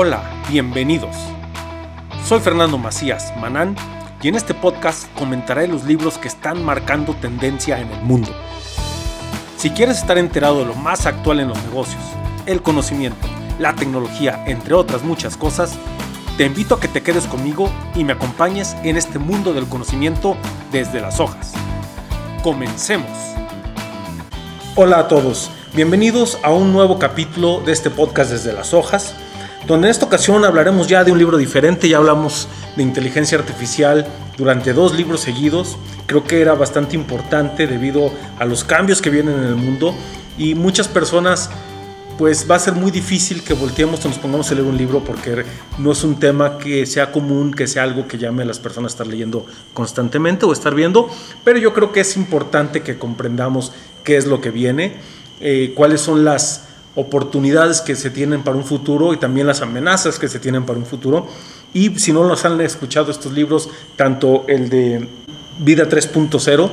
Hola, bienvenidos. Soy Fernando Macías Manán y en este podcast comentaré los libros que están marcando tendencia en el mundo. Si quieres estar enterado de lo más actual en los negocios, el conocimiento, la tecnología, entre otras muchas cosas, te invito a que te quedes conmigo y me acompañes en este mundo del conocimiento desde las hojas. Comencemos. Hola a todos, bienvenidos a un nuevo capítulo de este podcast desde las hojas donde en esta ocasión hablaremos ya de un libro diferente, ya hablamos de inteligencia artificial durante dos libros seguidos, creo que era bastante importante debido a los cambios que vienen en el mundo y muchas personas pues va a ser muy difícil que volteemos o nos pongamos a leer un libro porque no es un tema que sea común, que sea algo que llame a las personas a estar leyendo constantemente o estar viendo, pero yo creo que es importante que comprendamos qué es lo que viene, eh, cuáles son las oportunidades que se tienen para un futuro y también las amenazas que se tienen para un futuro. Y si no los han escuchado estos libros, tanto el de Vida 3.0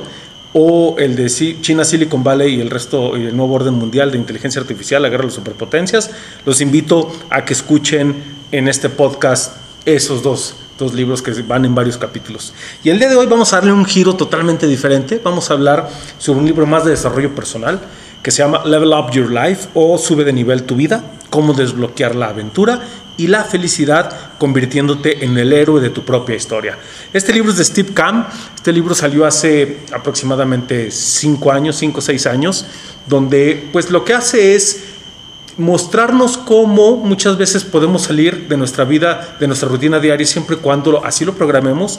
o el de China Silicon Valley y el resto, y el nuevo orden mundial de inteligencia artificial, la guerra de las superpotencias, los invito a que escuchen en este podcast esos dos, dos libros que van en varios capítulos. Y el día de hoy vamos a darle un giro totalmente diferente. Vamos a hablar sobre un libro más de desarrollo personal que se llama Level Up Your Life o Sube de nivel tu vida, cómo desbloquear la aventura y la felicidad convirtiéndote en el héroe de tu propia historia. Este libro es de Steve Camp, este libro salió hace aproximadamente 5 años, 5 o 6 años, donde pues lo que hace es mostrarnos cómo muchas veces podemos salir de nuestra vida, de nuestra rutina diaria, siempre y cuando así lo programemos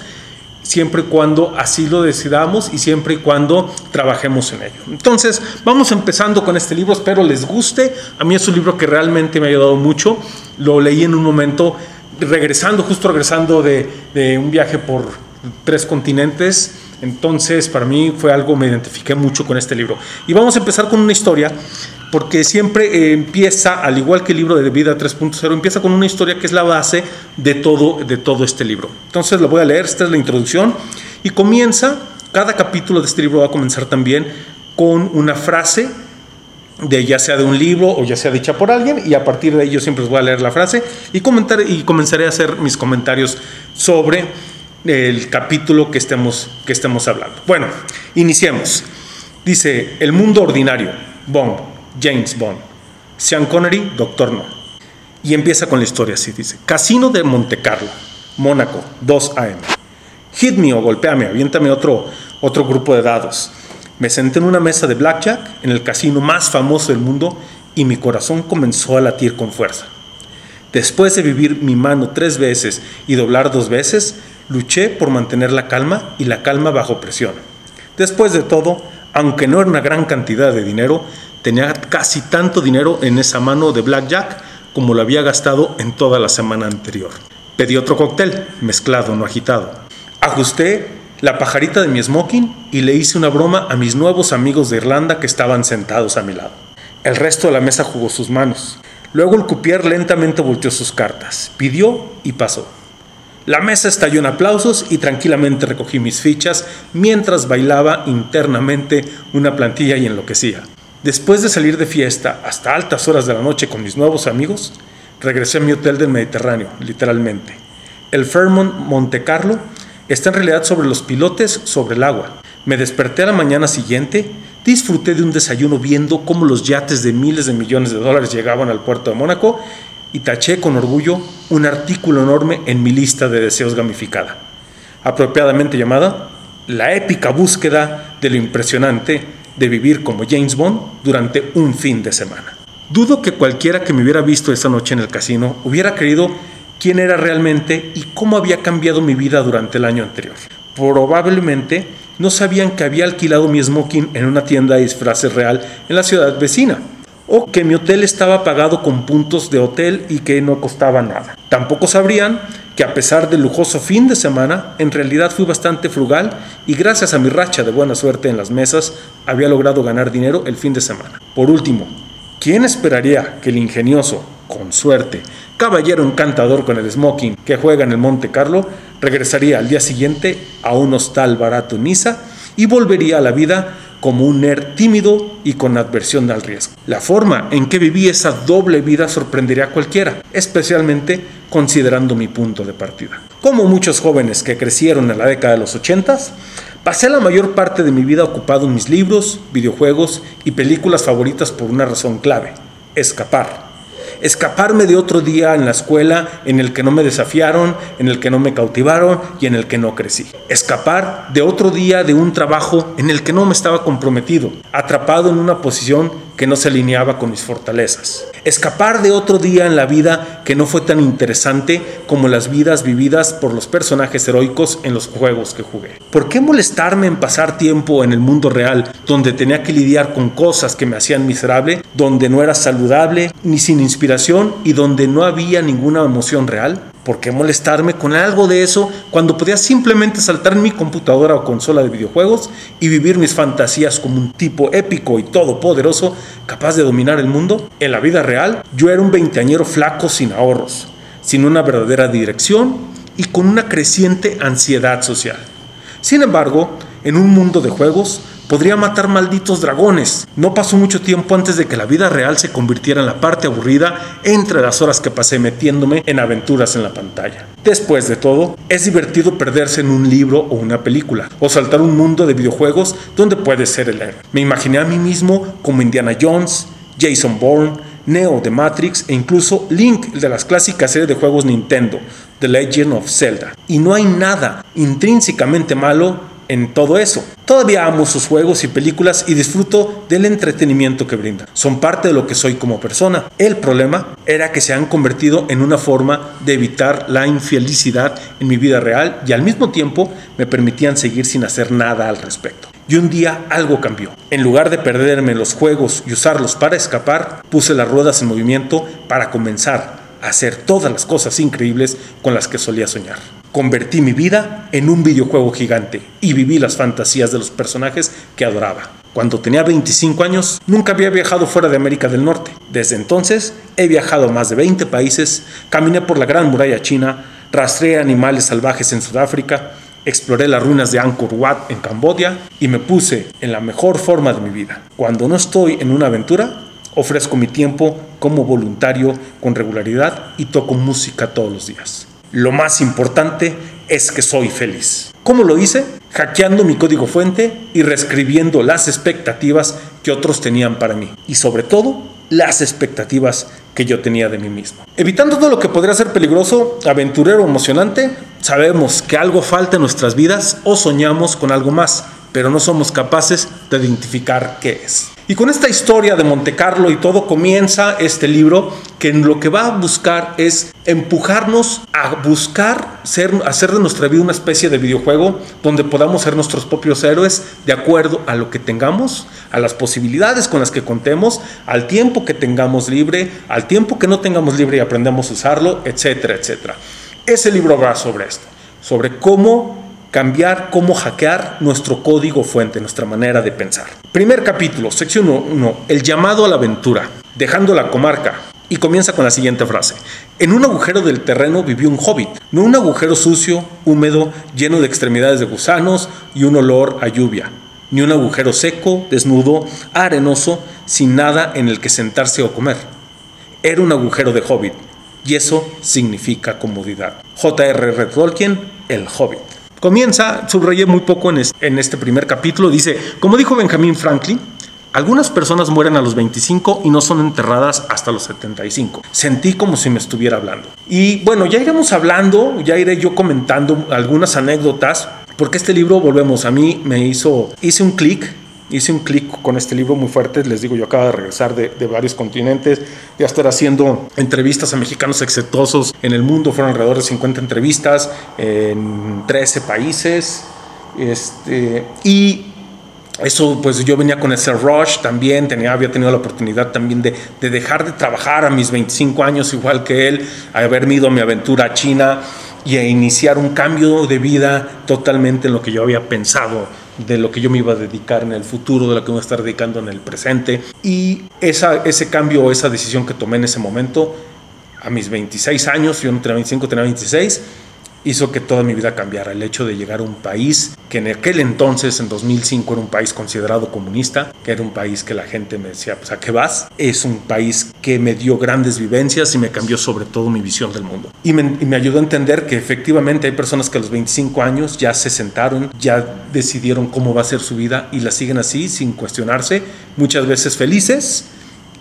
siempre y cuando así lo decidamos y siempre y cuando trabajemos en ello. Entonces, vamos empezando con este libro, espero les guste. A mí es un libro que realmente me ha ayudado mucho. Lo leí en un momento, regresando, justo regresando de, un viaje por tres continentes. Entonces, para mí fue algo, me identifiqué mucho con este libro. Y vamos a empezar con una historia porque siempre eh, empieza, al igual que el libro de Vida 3.0, empieza con una historia que es la base de todo, de todo este libro. Entonces lo voy a leer, esta es la introducción, y comienza, cada capítulo de este libro va a comenzar también con una frase, de ya sea de un libro o ya sea dicha por alguien, y a partir de ello siempre os voy a leer la frase y, comentar, y comenzaré a hacer mis comentarios sobre el capítulo que estemos, que estemos hablando. Bueno, iniciemos. Dice, el mundo ordinario, Bond, James Bond. Sean Connery, Doctor No. Y empieza con la historia así, dice. Casino de Monte Carlo, Mónaco, 2 AM. Hit me o golpeame, aviéntame otro, otro grupo de dados. Me senté en una mesa de blackjack en el casino más famoso del mundo y mi corazón comenzó a latir con fuerza. Después de vivir mi mano tres veces y doblar dos veces, luché por mantener la calma y la calma bajo presión. Después de todo, aunque no era una gran cantidad de dinero, Tenía casi tanto dinero en esa mano de blackjack como lo había gastado en toda la semana anterior. Pedí otro cóctel, mezclado, no agitado. Ajusté la pajarita de mi smoking y le hice una broma a mis nuevos amigos de Irlanda que estaban sentados a mi lado. El resto de la mesa jugó sus manos. Luego el cupier lentamente volteó sus cartas, pidió y pasó. La mesa estalló en aplausos y tranquilamente recogí mis fichas mientras bailaba internamente una plantilla y enloquecía. Después de salir de fiesta hasta altas horas de la noche con mis nuevos amigos, regresé a mi hotel del Mediterráneo, literalmente. El Fairmont Monte Carlo está en realidad sobre los pilotes sobre el agua. Me desperté a la mañana siguiente, disfruté de un desayuno viendo cómo los yates de miles de millones de dólares llegaban al puerto de Mónaco y taché con orgullo un artículo enorme en mi lista de deseos gamificada, apropiadamente llamada La épica búsqueda de lo impresionante de vivir como James Bond durante un fin de semana. Dudo que cualquiera que me hubiera visto esa noche en el casino hubiera creído quién era realmente y cómo había cambiado mi vida durante el año anterior. Probablemente no sabían que había alquilado mi smoking en una tienda de disfraces real en la ciudad vecina, o que mi hotel estaba pagado con puntos de hotel y que no costaba nada. Tampoco sabrían que a pesar del lujoso fin de semana, en realidad fui bastante frugal y gracias a mi racha de buena suerte en las mesas, había logrado ganar dinero el fin de semana. Por último, ¿quién esperaría que el ingenioso, con suerte, caballero encantador con el smoking que juega en el Monte Carlo, regresaría al día siguiente a un hostal barato en Niza y volvería a la vida como un nerd tímido y con adversión al riesgo. La forma en que viví esa doble vida sorprendería a cualquiera, especialmente considerando mi punto de partida. Como muchos jóvenes que crecieron en la década de los 80, pasé la mayor parte de mi vida ocupado en mis libros, videojuegos y películas favoritas por una razón clave, escapar escaparme de otro día en la escuela en el que no me desafiaron, en el que no me cautivaron y en el que no crecí. Escapar de otro día de un trabajo en el que no me estaba comprometido, atrapado en una posición que no se alineaba con mis fortalezas. Escapar de otro día en la vida que no fue tan interesante como las vidas vividas por los personajes heroicos en los juegos que jugué. ¿Por qué molestarme en pasar tiempo en el mundo real donde tenía que lidiar con cosas que me hacían miserable, donde no era saludable ni sin inspiración y donde no había ninguna emoción real? ¿Por qué molestarme con algo de eso cuando podía simplemente saltar en mi computadora o consola de videojuegos y vivir mis fantasías como un tipo épico y todopoderoso capaz de dominar el mundo? En la vida real, yo era un veinteañero flaco sin ahorros, sin una verdadera dirección y con una creciente ansiedad social. Sin embargo, en un mundo de juegos, Podría matar malditos dragones. No pasó mucho tiempo antes de que la vida real se convirtiera en la parte aburrida entre las horas que pasé metiéndome en aventuras en la pantalla. Después de todo, es divertido perderse en un libro o una película, o saltar un mundo de videojuegos donde puedes ser el héroe. Me imaginé a mí mismo como Indiana Jones, Jason Bourne, Neo de Matrix e incluso Link de las clásicas series de juegos Nintendo, The Legend of Zelda. Y no hay nada intrínsecamente malo en todo eso. Todavía amo sus juegos y películas y disfruto del entretenimiento que brinda. Son parte de lo que soy como persona. El problema era que se han convertido en una forma de evitar la infelicidad en mi vida real y al mismo tiempo me permitían seguir sin hacer nada al respecto. Y un día algo cambió. En lugar de perderme los juegos y usarlos para escapar, puse las ruedas en movimiento para comenzar hacer todas las cosas increíbles con las que solía soñar. Convertí mi vida en un videojuego gigante y viví las fantasías de los personajes que adoraba. Cuando tenía 25 años, nunca había viajado fuera de América del Norte. Desde entonces, he viajado a más de 20 países, caminé por la Gran Muralla China, rastreé animales salvajes en Sudáfrica, exploré las ruinas de Angkor Wat en Camboya y me puse en la mejor forma de mi vida. Cuando no estoy en una aventura, ofrezco mi tiempo como voluntario con regularidad y toco música todos los días. Lo más importante es que soy feliz. ¿Cómo lo hice? Hackeando mi código fuente y reescribiendo las expectativas que otros tenían para mí. Y sobre todo, las expectativas que yo tenía de mí mismo. Evitando todo lo que podría ser peligroso, aventurero, emocionante, sabemos que algo falta en nuestras vidas o soñamos con algo más, pero no somos capaces de identificar qué es. Y con esta historia de Monte Carlo y todo comienza este libro que lo que va a buscar es empujarnos a buscar ser, hacer de nuestra vida una especie de videojuego donde podamos ser nuestros propios héroes de acuerdo a lo que tengamos, a las posibilidades con las que contemos, al tiempo que tengamos libre, al tiempo que no tengamos libre y aprendamos a usarlo, etcétera, etcétera. Ese libro va sobre esto, sobre cómo cambiar cómo hackear nuestro código fuente, nuestra manera de pensar. Primer capítulo, sección 1, el llamado a la aventura, dejando la comarca. Y comienza con la siguiente frase. En un agujero del terreno vivió un hobbit, no un agujero sucio, húmedo, lleno de extremidades de gusanos y un olor a lluvia, ni un agujero seco, desnudo, arenoso, sin nada en el que sentarse o comer. Era un agujero de hobbit, y eso significa comodidad. J.R.R. Tolkien, el hobbit. Comienza, subrayé muy poco en este primer capítulo, dice, como dijo Benjamin Franklin, algunas personas mueren a los 25 y no son enterradas hasta los 75. Sentí como si me estuviera hablando. Y bueno, ya iremos hablando, ya iré yo comentando algunas anécdotas, porque este libro, volvemos, a mí me hizo, hice un clic hice un clic con este libro muy fuerte. Les digo, yo acabo de regresar de, varios continentes, ya estar haciendo entrevistas a mexicanos exitosos en el mundo. Fueron alrededor de 50 entrevistas en 13 países. Este, y eso, pues yo venía con ese rush también, tenía, había tenido la oportunidad también de, de, dejar de trabajar a mis 25 años, igual que él, haberme ido a mi aventura a China y a iniciar un cambio de vida totalmente en lo que yo había pensado de lo que yo me iba a dedicar en el futuro, de lo que me voy a estar dedicando en el presente. Y esa, ese cambio o esa decisión que tomé en ese momento, a mis 26 años, yo no tenía 25, tenía 26, hizo que toda mi vida cambiara. El hecho de llegar a un país que en aquel entonces, en 2005, era un país considerado comunista, que era un país que la gente me decía, pues a qué vas, es un país que me dio grandes vivencias y me cambió sobre todo mi visión del mundo. Y me, y me ayudó a entender que efectivamente hay personas que a los 25 años ya se sentaron, ya decidieron cómo va a ser su vida y la siguen así sin cuestionarse, muchas veces felices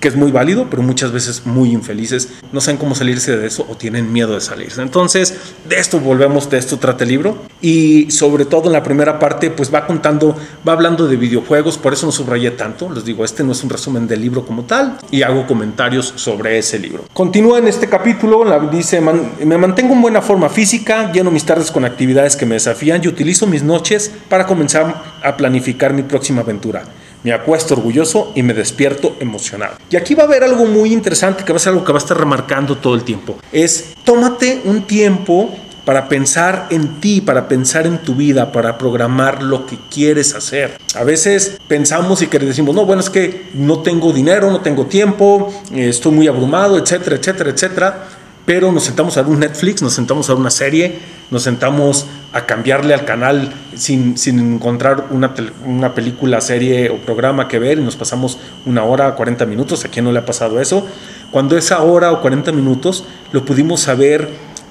que es muy válido, pero muchas veces muy infelices, no saben cómo salirse de eso o tienen miedo de salirse. Entonces, de esto volvemos, de esto trata el libro y sobre todo en la primera parte, pues va contando, va hablando de videojuegos, por eso no subrayé tanto, les digo, este no es un resumen del libro como tal y hago comentarios sobre ese libro. Continúa en este capítulo, dice, me mantengo en buena forma física, lleno mis tardes con actividades que me desafían y utilizo mis noches para comenzar a planificar mi próxima aventura me acuesto orgulloso y me despierto emocionado. Y aquí va a haber algo muy interesante que va a ser algo que va a estar remarcando todo el tiempo. Es tómate un tiempo para pensar en ti, para pensar en tu vida, para programar lo que quieres hacer. A veces pensamos y decimos, no, bueno, es que no tengo dinero, no tengo tiempo, estoy muy abrumado, etcétera, etcétera, etcétera pero nos sentamos a ver un Netflix, nos sentamos a ver una serie, nos sentamos a cambiarle al canal sin, sin encontrar una, una, película, serie o programa que ver y nos pasamos una hora, 40 minutos, ¿a quién no le ha pasado eso? Cuando esa hora o 40 minutos lo pudimos haber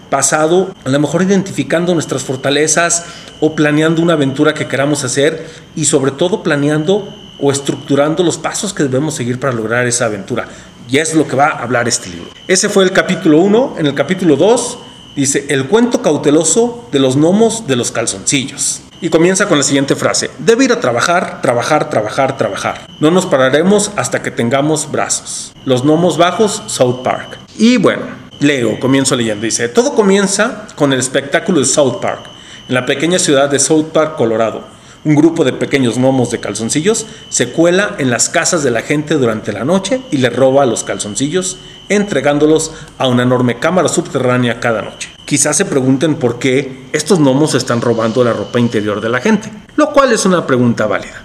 pasado, a lo mejor identificando nuestras fortalezas o planeando una aventura que queramos hacer y sobre todo planeando o estructurando los pasos que debemos seguir para lograr esa aventura. Y es lo que va a hablar este libro. Ese fue el capítulo 1. En el capítulo 2 dice, el cuento cauteloso de los gnomos de los calzoncillos. Y comienza con la siguiente frase, debe ir a trabajar, trabajar, trabajar, trabajar. No nos pararemos hasta que tengamos brazos. Los gnomos bajos, South Park. Y bueno, leo, comienzo leyendo. Dice, todo comienza con el espectáculo de South Park, en la pequeña ciudad de South Park, Colorado un grupo de pequeños gnomos de calzoncillos se cuela en las casas de la gente durante la noche y le roba los calzoncillos, entregándolos a una enorme cámara subterránea cada noche. Quizás se pregunten por qué estos gnomos están robando la ropa interior de la gente, lo cual es una pregunta válida.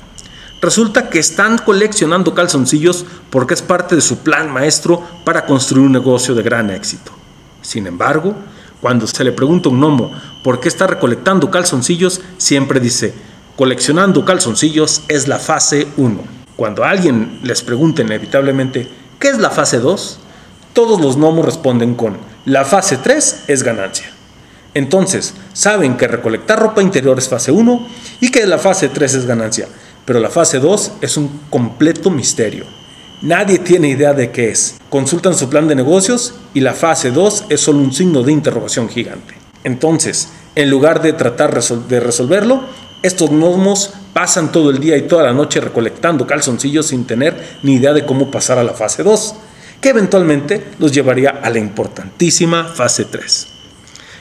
Resulta que están coleccionando calzoncillos porque es parte de su plan maestro para construir un negocio de gran éxito. Sin embargo, cuando se le pregunta a un gnomo por qué está recolectando calzoncillos, siempre dice, Coleccionando calzoncillos es la fase 1. Cuando alguien les pregunte inevitablemente ¿qué es la fase 2? Todos los gnomos responden con la fase 3 es ganancia. Entonces, saben que recolectar ropa interior es fase 1 y que la fase 3 es ganancia, pero la fase 2 es un completo misterio. Nadie tiene idea de qué es. Consultan su plan de negocios y la fase 2 es solo un signo de interrogación gigante. Entonces, en lugar de tratar de resolverlo, estos gnomos pasan todo el día y toda la noche recolectando calzoncillos sin tener ni idea de cómo pasar a la fase 2, que eventualmente los llevaría a la importantísima fase 3.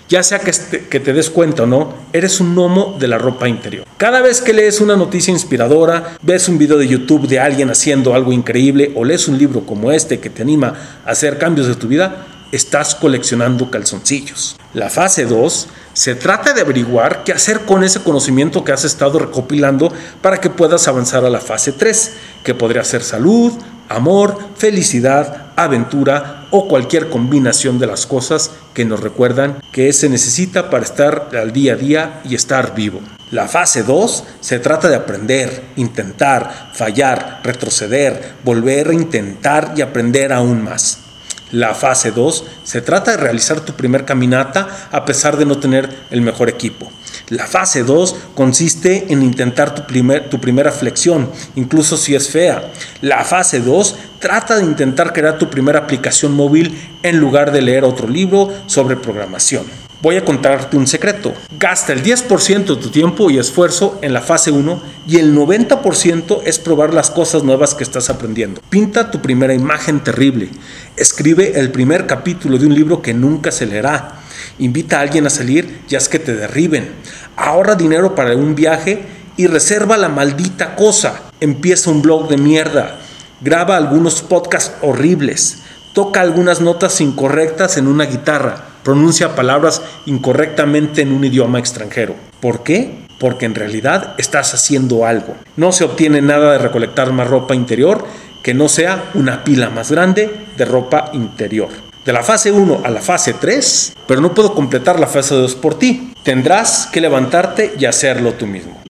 Ya sea que, que te des cuenta o no, eres un gnomo de la ropa interior. Cada vez que lees una noticia inspiradora, ves un video de YouTube de alguien haciendo algo increíble o lees un libro como este que te anima a hacer cambios de tu vida, estás coleccionando calzoncillos. La fase 2 se trata de averiguar qué hacer con ese conocimiento que has estado recopilando para que puedas avanzar a la fase 3, que podría ser salud, amor, felicidad, aventura o cualquier combinación de las cosas que nos recuerdan que se necesita para estar al día a día y estar vivo. La fase 2 se trata de aprender, intentar, fallar, retroceder, volver a intentar y aprender aún más. La fase 2 se trata de realizar tu primer caminata a pesar de no tener el mejor equipo. La fase 2 consiste en intentar tu, primer, tu primera flexión, incluso si es fea. La fase 2 trata de intentar crear tu primera aplicación móvil en lugar de leer otro libro sobre programación. Voy a contarte un secreto. Gasta el 10% de tu tiempo y esfuerzo en la fase 1 y el 90% es probar las cosas nuevas que estás aprendiendo. Pinta tu primera imagen terrible. Escribe el primer capítulo de un libro que nunca se leerá. Invita a alguien a salir y haz que te derriben. Ahorra dinero para un viaje y reserva la maldita cosa. Empieza un blog de mierda. Graba algunos podcasts horribles. Toca algunas notas incorrectas en una guitarra pronuncia palabras incorrectamente en un idioma extranjero. ¿Por qué? Porque en realidad estás haciendo algo. No se obtiene nada de recolectar más ropa interior que no sea una pila más grande de ropa interior. de la fase 1 a la fase 3, pero no puedo completar la fase 2 por ti. Tendrás que levantarte y hacerlo tú mismo.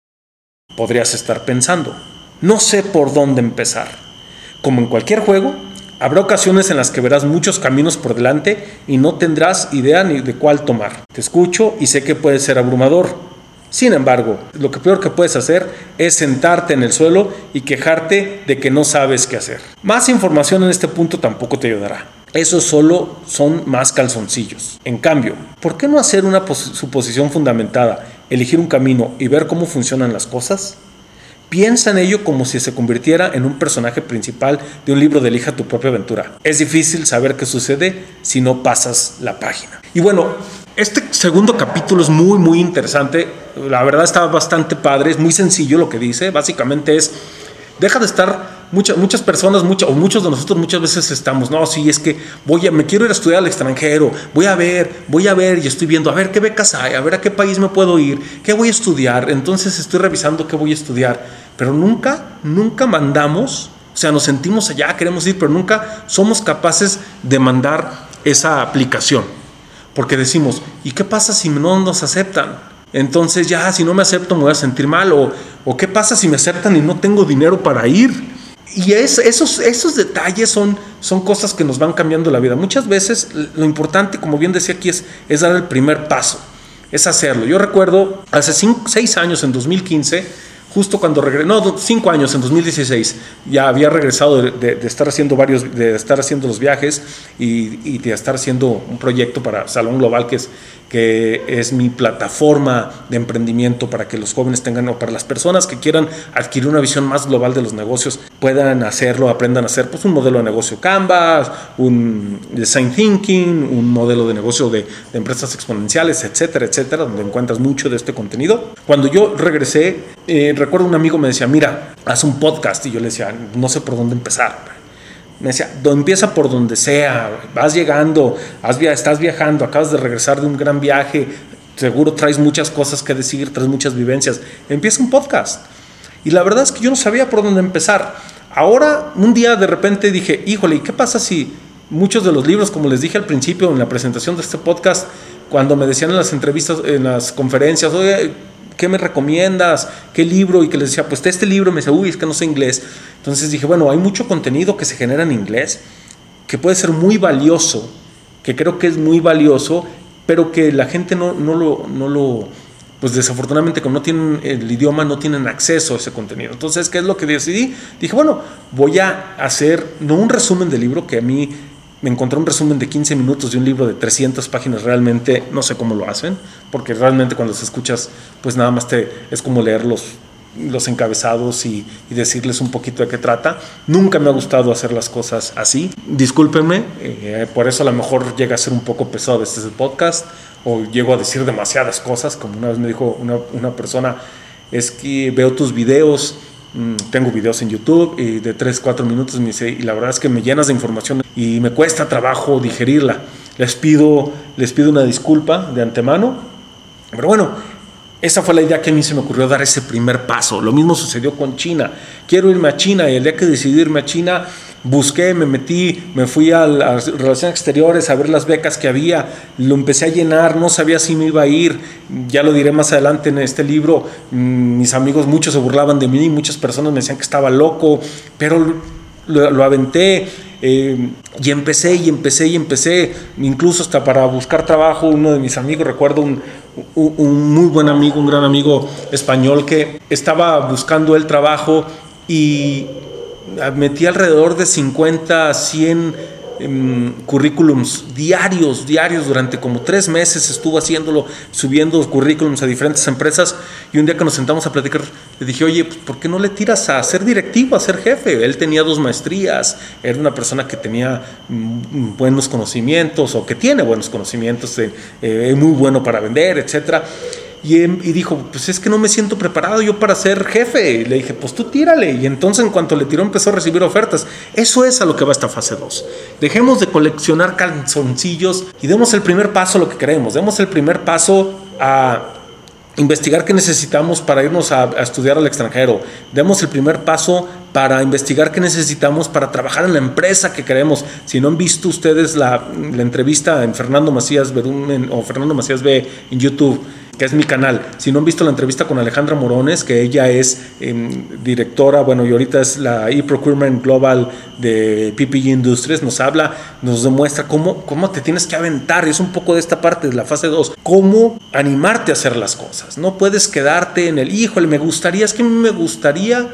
Podrías estar pensando, no sé por dónde empezar. Como en cualquier juego, habrá ocasiones en las que verás muchos caminos por delante y no tendrás idea ni de cuál tomar. Te escucho y sé que puede ser abrumador. Sin embargo, lo que peor que puedes hacer es sentarte en el suelo y quejarte de que no sabes qué hacer. Más información en este punto tampoco te ayudará. Eso solo son más calzoncillos. En cambio, ¿por qué no hacer una suposición fundamentada, elegir un camino y ver cómo funcionan las cosas? Piensa en ello como si se convirtiera en un personaje principal de un libro de Elija tu propia aventura. Es difícil saber qué sucede si no pasas la página. Y bueno, este segundo capítulo es muy, muy interesante. La verdad está bastante padre, es muy sencillo lo que dice. Básicamente es, deja de estar muchas, muchas personas, muchas, o muchos de nosotros muchas veces estamos, no, sí, es que voy a, me quiero ir a estudiar al extranjero, voy a ver, voy a ver y estoy viendo, a ver qué becas hay, a ver a qué país me puedo ir, qué voy a estudiar, entonces estoy revisando qué voy a estudiar, pero nunca, nunca mandamos, o sea, nos sentimos allá, queremos ir, pero nunca somos capaces de mandar esa aplicación, porque decimos, ¿y qué pasa si no nos aceptan? Entonces ya, si no me acepto me voy a sentir mal. O, qué pasa si me aceptan y no tengo dinero para ir. Y esos, esos detalles son, son cosas que nos van cambiando la vida. Muchas veces lo importante, como bien decía aquí, es, es dar el primer paso, es hacerlo. Yo recuerdo hace seis años, en 2015, justo cuando regresé, no, cinco años, en 2016, ya había regresado de, estar haciendo varios, de estar haciendo los viajes y, de estar haciendo un proyecto para Salón Global, que es que es mi plataforma de emprendimiento para que los jóvenes tengan, o para las personas que quieran adquirir una visión más global de los negocios, puedan hacerlo, aprendan a hacer pues, un modelo de negocio Canvas, un design thinking, un modelo de negocio de, empresas exponenciales, etcétera, etcétera, donde encuentras mucho de este contenido. Cuando yo regresé, eh, recuerdo un amigo me decía, mira, haz un podcast, y yo le decía, no sé por dónde empezar me decía, empieza por donde sea, vas llegando, estás viajando, acabas de regresar de un gran viaje, seguro traes muchas cosas que decir, traes muchas vivencias. Empieza un podcast. Y la verdad es que yo no sabía por dónde empezar. Ahora, un día de repente dije, híjole, ¿y qué pasa si muchos de los libros, como les dije al principio en la presentación de este podcast, cuando me decían en las entrevistas, en las conferencias, oye, ¿qué me recomiendas? ¿Qué libro? Y que les decía, pues este libro, me decía, uy, es que no sé inglés. Entonces dije, bueno, hay mucho contenido que se genera en inglés, que puede ser muy valioso, que creo que es muy valioso, pero que la gente no, no, lo, no lo, pues desafortunadamente como no tienen el idioma, no tienen acceso a ese contenido. Entonces, ¿qué es lo que decidí? Dije, bueno, voy a hacer, no un resumen del libro, que a mí me encontré un resumen de 15 minutos de un libro de 300 páginas, realmente no sé cómo lo hacen, porque realmente cuando se escuchas, pues nada más te, es como leer los, los encabezados y, decirles un poquito de qué trata. Nunca me ha gustado hacer las cosas así. Discúlpenme, eh, por eso a lo mejor llega a ser un poco pesado este podcast, o llego a decir demasiadas cosas, como una vez me dijo una, una persona, es que veo tus videos tengo videos en YouTube y de 3, 4 minutos me dice, y la verdad es que me llenas de información y me cuesta trabajo digerirla. Les pido, les pido una disculpa de antemano. Pero bueno, esa fue la idea que a mí se me ocurrió dar ese primer paso. Lo mismo sucedió con China. Quiero irme a China y el día que decidí irme a China, busqué, me metí, me fui a las relaciones exteriores a ver las becas que había, lo empecé a llenar, no sabía si me iba a ir, ya lo diré más adelante en este libro, mm, mis amigos muchos se burlaban de mí, muchas personas me decían que estaba loco, pero lo, aventé eh, y empecé y empecé y empecé, incluso hasta para buscar trabajo, uno de mis amigos, recuerdo un, un muy buen amigo, un gran amigo español que estaba buscando el trabajo y metí alrededor de 50 a 100 currículums diarios, diarios, durante como tres meses estuvo haciéndolo, subiendo currículums a diferentes empresas y un día que nos sentamos a platicar, le dije, oye, pues, ¿por qué no le tiras a ser directivo, a ser jefe? Él tenía dos maestrías, era una persona que tenía mm, buenos conocimientos o que tiene buenos conocimientos, eh, muy bueno para vender, etcétera. Em, y, dijo, pues es que no me siento preparado yo para ser jefe. Le dije, pues tú tírale. Y entonces en cuanto le tiró empezó a recibir ofertas. Eso es a lo que va esta fase 2. Dejemos de coleccionar calzoncillos y demos el primer paso a lo que queremos. Demos el primer paso a investigar qué necesitamos para irnos a, estudiar al extranjero. Demos el primer paso para investigar qué necesitamos para trabajar en la empresa que queremos. Si no han visto ustedes la, entrevista en Fernando Macías o Fernando Macías B en YouTube, que es mi canal. Si no han visto la entrevista con Alejandra Morones, que ella es em, directora, bueno, y ahorita es la e-procurement global de PPG Industries, nos habla, nos demuestra cómo, cómo te tienes que aventar. Es un poco de esta parte de la fase 2. Cómo animarte a hacer las cosas. No puedes quedarte en el, híjole, me gustaría, es que me gustaría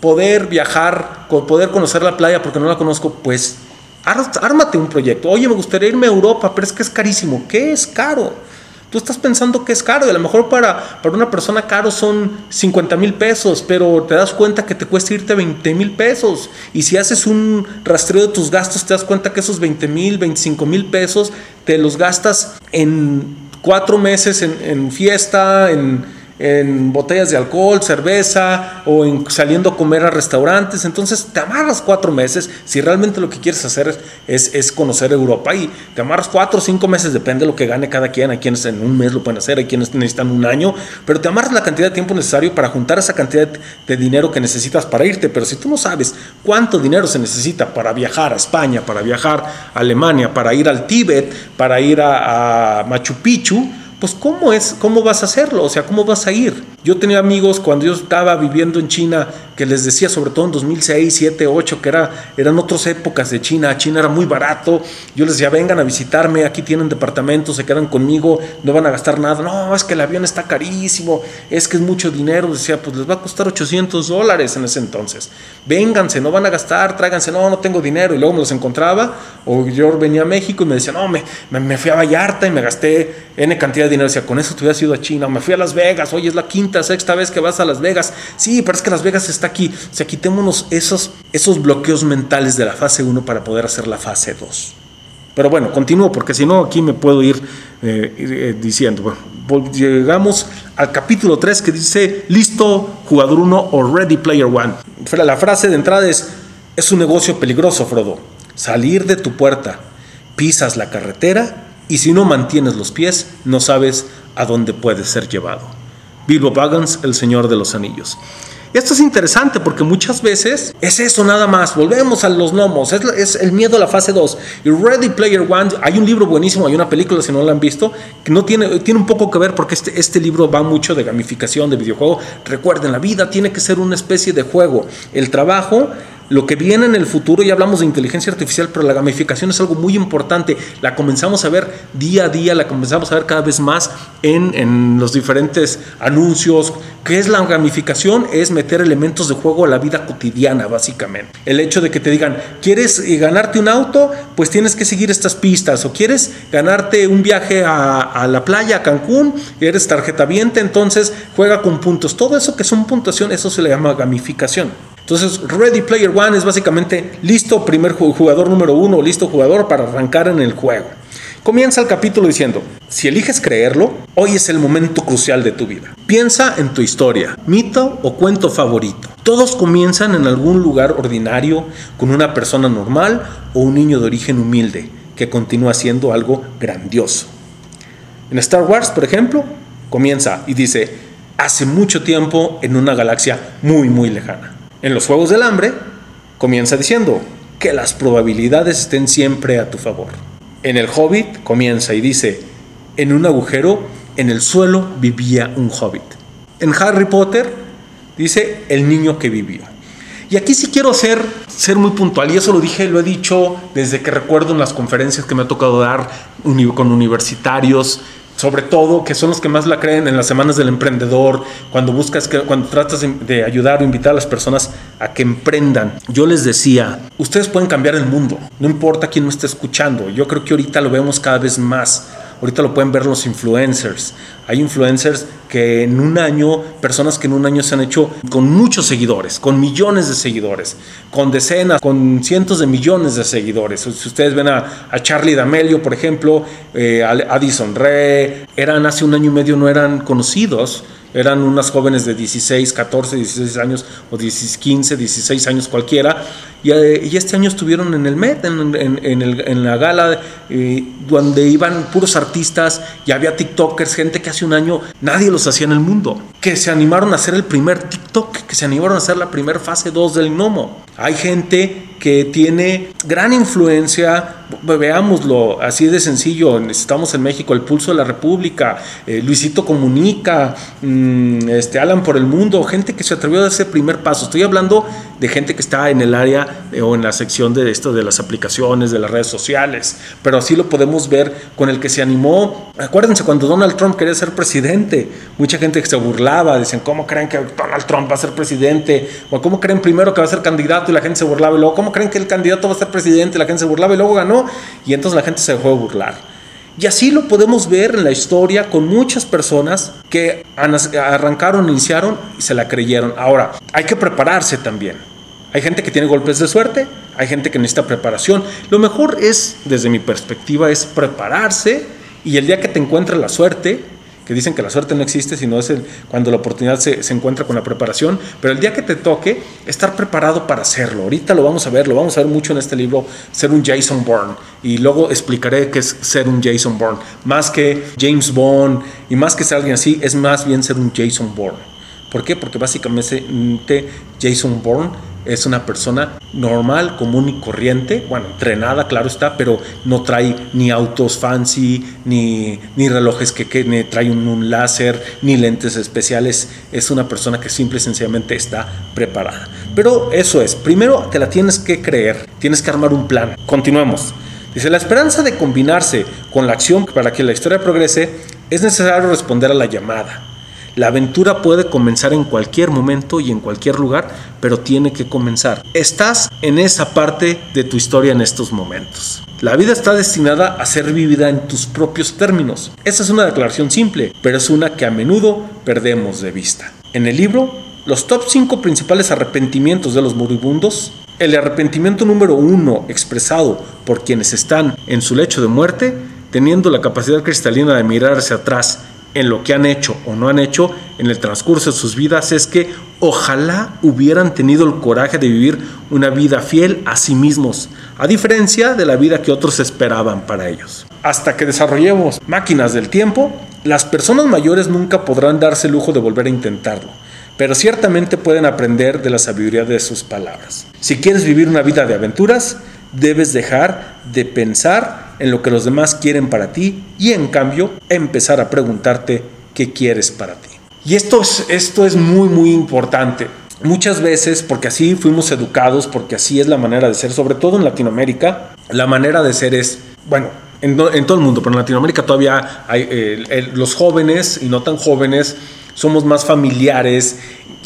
poder viajar, poder conocer la playa porque no la conozco, pues ármate un proyecto. Oye, me gustaría irme a Europa, pero es que es carísimo. ¿Qué es caro? Tú estás pensando que es caro y a lo mejor para, para una persona caro son 50 mil pesos, pero te das cuenta que te cuesta irte 20 mil pesos. Y si haces un rastreo de tus gastos, te das cuenta que esos 20 mil, 25 mil pesos te los gastas en cuatro meses en, en fiesta, en en botellas de alcohol, cerveza o en saliendo a comer a restaurantes. Entonces te amarras cuatro meses si realmente lo que quieres hacer es, es, conocer Europa y te amarras cuatro o cinco meses, depende de lo que gane cada quien. Hay quienes en un mes lo pueden hacer, hay quienes necesitan un año, pero te amarras la cantidad de tiempo necesario para juntar esa cantidad de dinero que necesitas para irte. Pero si tú no sabes cuánto dinero se necesita para viajar a España, para viajar a Alemania, para ir al Tíbet, para ir a, a Machu Picchu, pues ¿cómo es? ¿Cómo vas a hacerlo? O sea, ¿cómo vas a ir? Yo tenía amigos cuando yo estaba viviendo en China que les decía, sobre todo en 2006, 7, 8, que era, eran otras épocas de China. China era muy barato. Yo les decía, vengan a visitarme, aquí tienen departamentos, se quedan conmigo, no van a gastar nada. No, es que el avión está carísimo, es que es mucho dinero. Decía, pues les va a costar 800 dólares en ese entonces. Vénganse, no van a gastar, tráiganse, no, no tengo dinero. Y luego me los encontraba, o yo venía a México y me decía, no, me, me, fui a Vallarta y me gasté N cantidad de dinero. Decía, con eso te hubieras ido a China. Me fui a Las Vegas, hoy es la quinta sexta vez que vas a Las Vegas. Sí, pero es que Las Vegas está aquí. O quitémonos esos, esos bloqueos mentales de la fase 1 para poder hacer la fase 2. Pero bueno, continúo porque si no aquí me puedo ir eh, eh, diciendo. Llegamos al capítulo 3 que dice, listo, jugador 1 o ready player 1. La frase de entrada es, es un negocio peligroso, Frodo. Salir de tu puerta, pisas la carretera y si no mantienes los pies, no sabes a dónde puedes ser llevado. Bilbo Baggins, el Señor de los Anillos. Esto es interesante porque muchas veces es eso nada más. Volvemos a los gnomos. Es, el miedo a la fase 2. Y Ready Player One, hay un libro buenísimo, hay una película, si no la han visto, que no tiene, tiene un poco que ver porque este, este libro va mucho de gamificación, de videojuego. Recuerden, la vida tiene que ser una especie de juego. El trabajo lo que viene en el futuro, ya hablamos de inteligencia artificial, pero la gamificación es algo muy importante. La comenzamos a ver día a día, la comenzamos a ver cada vez más en, en los diferentes anuncios. ¿Qué es la gamificación? Es meter elementos de juego a la vida cotidiana, básicamente. El hecho de que te digan, ¿quieres eh, ganarte un auto? Pues tienes que seguir estas pistas. ¿O quieres ganarte un viaje a, a la playa, a Cancún? Eres tarjeta viente, entonces juega con puntos. Todo eso que son puntuación, eso se le llama gamificación. Entonces, Ready Player One es básicamente listo primer jugador número uno, listo jugador para arrancar en el juego. Comienza el capítulo diciendo, si eliges creerlo, hoy es el momento crucial de tu vida. Piensa en tu historia, mito o cuento favorito. Todos comienzan en algún lugar ordinario, con una persona normal o un niño de origen humilde, que continúa siendo algo grandioso. En Star Wars, por ejemplo, comienza y dice, hace mucho tiempo en una galaxia muy, muy lejana. En los Juegos del Hambre comienza diciendo que las probabilidades estén siempre a tu favor. En el Hobbit comienza y dice, en un agujero en el suelo vivía un hobbit. En Harry Potter dice el niño que vivió. Y aquí sí quiero ser, ser muy puntual, y eso lo dije, lo he dicho desde que recuerdo en las conferencias que me ha tocado dar con universitarios, sobre todo, que son los que más la creen en las semanas del emprendedor, cuando buscas, que, cuando tratas de ayudar o invitar a las personas a que emprendan. Yo les decía, ustedes pueden cambiar el mundo, no importa quién me esté escuchando. Yo creo que ahorita lo vemos cada vez más. Ahorita lo pueden ver los influencers. Hay influencers que en un año, personas que en un año se han hecho con muchos seguidores, con millones de seguidores, con decenas, con cientos de millones de seguidores. Si ustedes ven a, Charlie D'Amelio, por ejemplo, eh, Addison Rae, eran hace un año y medio no eran conocidos eran unas jóvenes de 16, 14, 16 años o 15, 16 años cualquiera y, eh, este año estuvieron en el Met, en, la gala, eh, donde iban puros artistas y había TikTokers, gente que hace un año nadie los hacía en el mundo, que se animaron a hacer el primer TikTok, que se animaron a hacer la primera fase 2 del Gnomo. Hay gente que tiene gran influencia, veámoslo así de sencillo, estamos en México, el pulso de la República, eh, Luisito Comunica, mm, este, Alan por el Mundo, gente que se atrevió a dar ese primer paso. Estoy hablando de gente que está en el área eh, o en la sección de esto de las aplicaciones, de las redes sociales, pero así lo podemos ver con el que se animó. Acuérdense cuando Donald Trump quería ser presidente, mucha gente se burlaba, dicen, ¿cómo creen que Donald Trump va a ser presidente? O ¿cómo creen primero que va a ser candidato y la gente se burlaba y luego, ¿cómo creen que el candidato va a ser presidente? La gente se burlaba y luego ganó y entonces la gente se dejó de burlar. Y así lo podemos ver en la historia con muchas personas que arrancaron, iniciaron y se la creyeron. Ahora, hay que prepararse también. Hay gente que tiene golpes de suerte, hay gente que necesita preparación. Lo mejor es, desde mi perspectiva, es prepararse y el día que te encuentre la suerte, que dicen que la suerte no existe, sino es el, cuando la oportunidad se, se, encuentra con la preparación, pero el día que te toque, estar preparado para hacerlo. Ahorita lo vamos a ver, lo vamos a ver mucho en este libro, ser un Jason Bourne, y luego explicaré qué es ser un Jason Bourne. Más que James Bond y más que ser alguien así, es más bien ser un Jason Bourne. ¿Por qué? Porque básicamente Jason Bourne es una persona normal, común y corriente, bueno, entrenada, claro está, pero no trae ni autos fancy, ni, ni relojes que, que ni trae un, láser, ni lentes especiales. Es una persona que simple y sencillamente está preparada. Pero eso es, primero te la tienes que creer, tienes que armar un plan. Continuemos. Dice, la esperanza de combinarse con la acción para que la historia progrese es necesario responder a la llamada. La aventura puede comenzar en cualquier momento y en cualquier lugar, pero tiene que comenzar. Estás en esa parte de tu historia en estos momentos. La vida está destinada a ser vivida en tus propios términos. Esa es una declaración simple, pero es una que a menudo perdemos de vista. En el libro, los top 5 principales arrepentimientos de los moribundos, el arrepentimiento número uno expresado por quienes están en su lecho de muerte, teniendo la capacidad cristalina de mirar hacia atrás en lo que han hecho o no han hecho en el transcurso de sus vidas es que ojalá hubieran tenido el coraje de vivir una vida fiel a sí mismos, a diferencia de la vida que otros esperaban para ellos. Hasta que desarrollemos máquinas del tiempo, las personas mayores nunca podrán darse el lujo de volver a intentarlo, pero ciertamente pueden aprender de la sabiduría de sus palabras. Si quieres vivir una vida de aventuras, debes dejar de pensar en lo que los demás quieren para ti y en cambio empezar a preguntarte qué quieres para ti. Y esto es, esto es muy, muy importante. Muchas veces, porque así fuimos educados, porque así es la manera de ser, sobre todo en Latinoamérica, la manera de ser es, bueno, en, todo el mundo, pero en Latinoamérica todavía hay los jóvenes y no tan jóvenes, somos más familiares,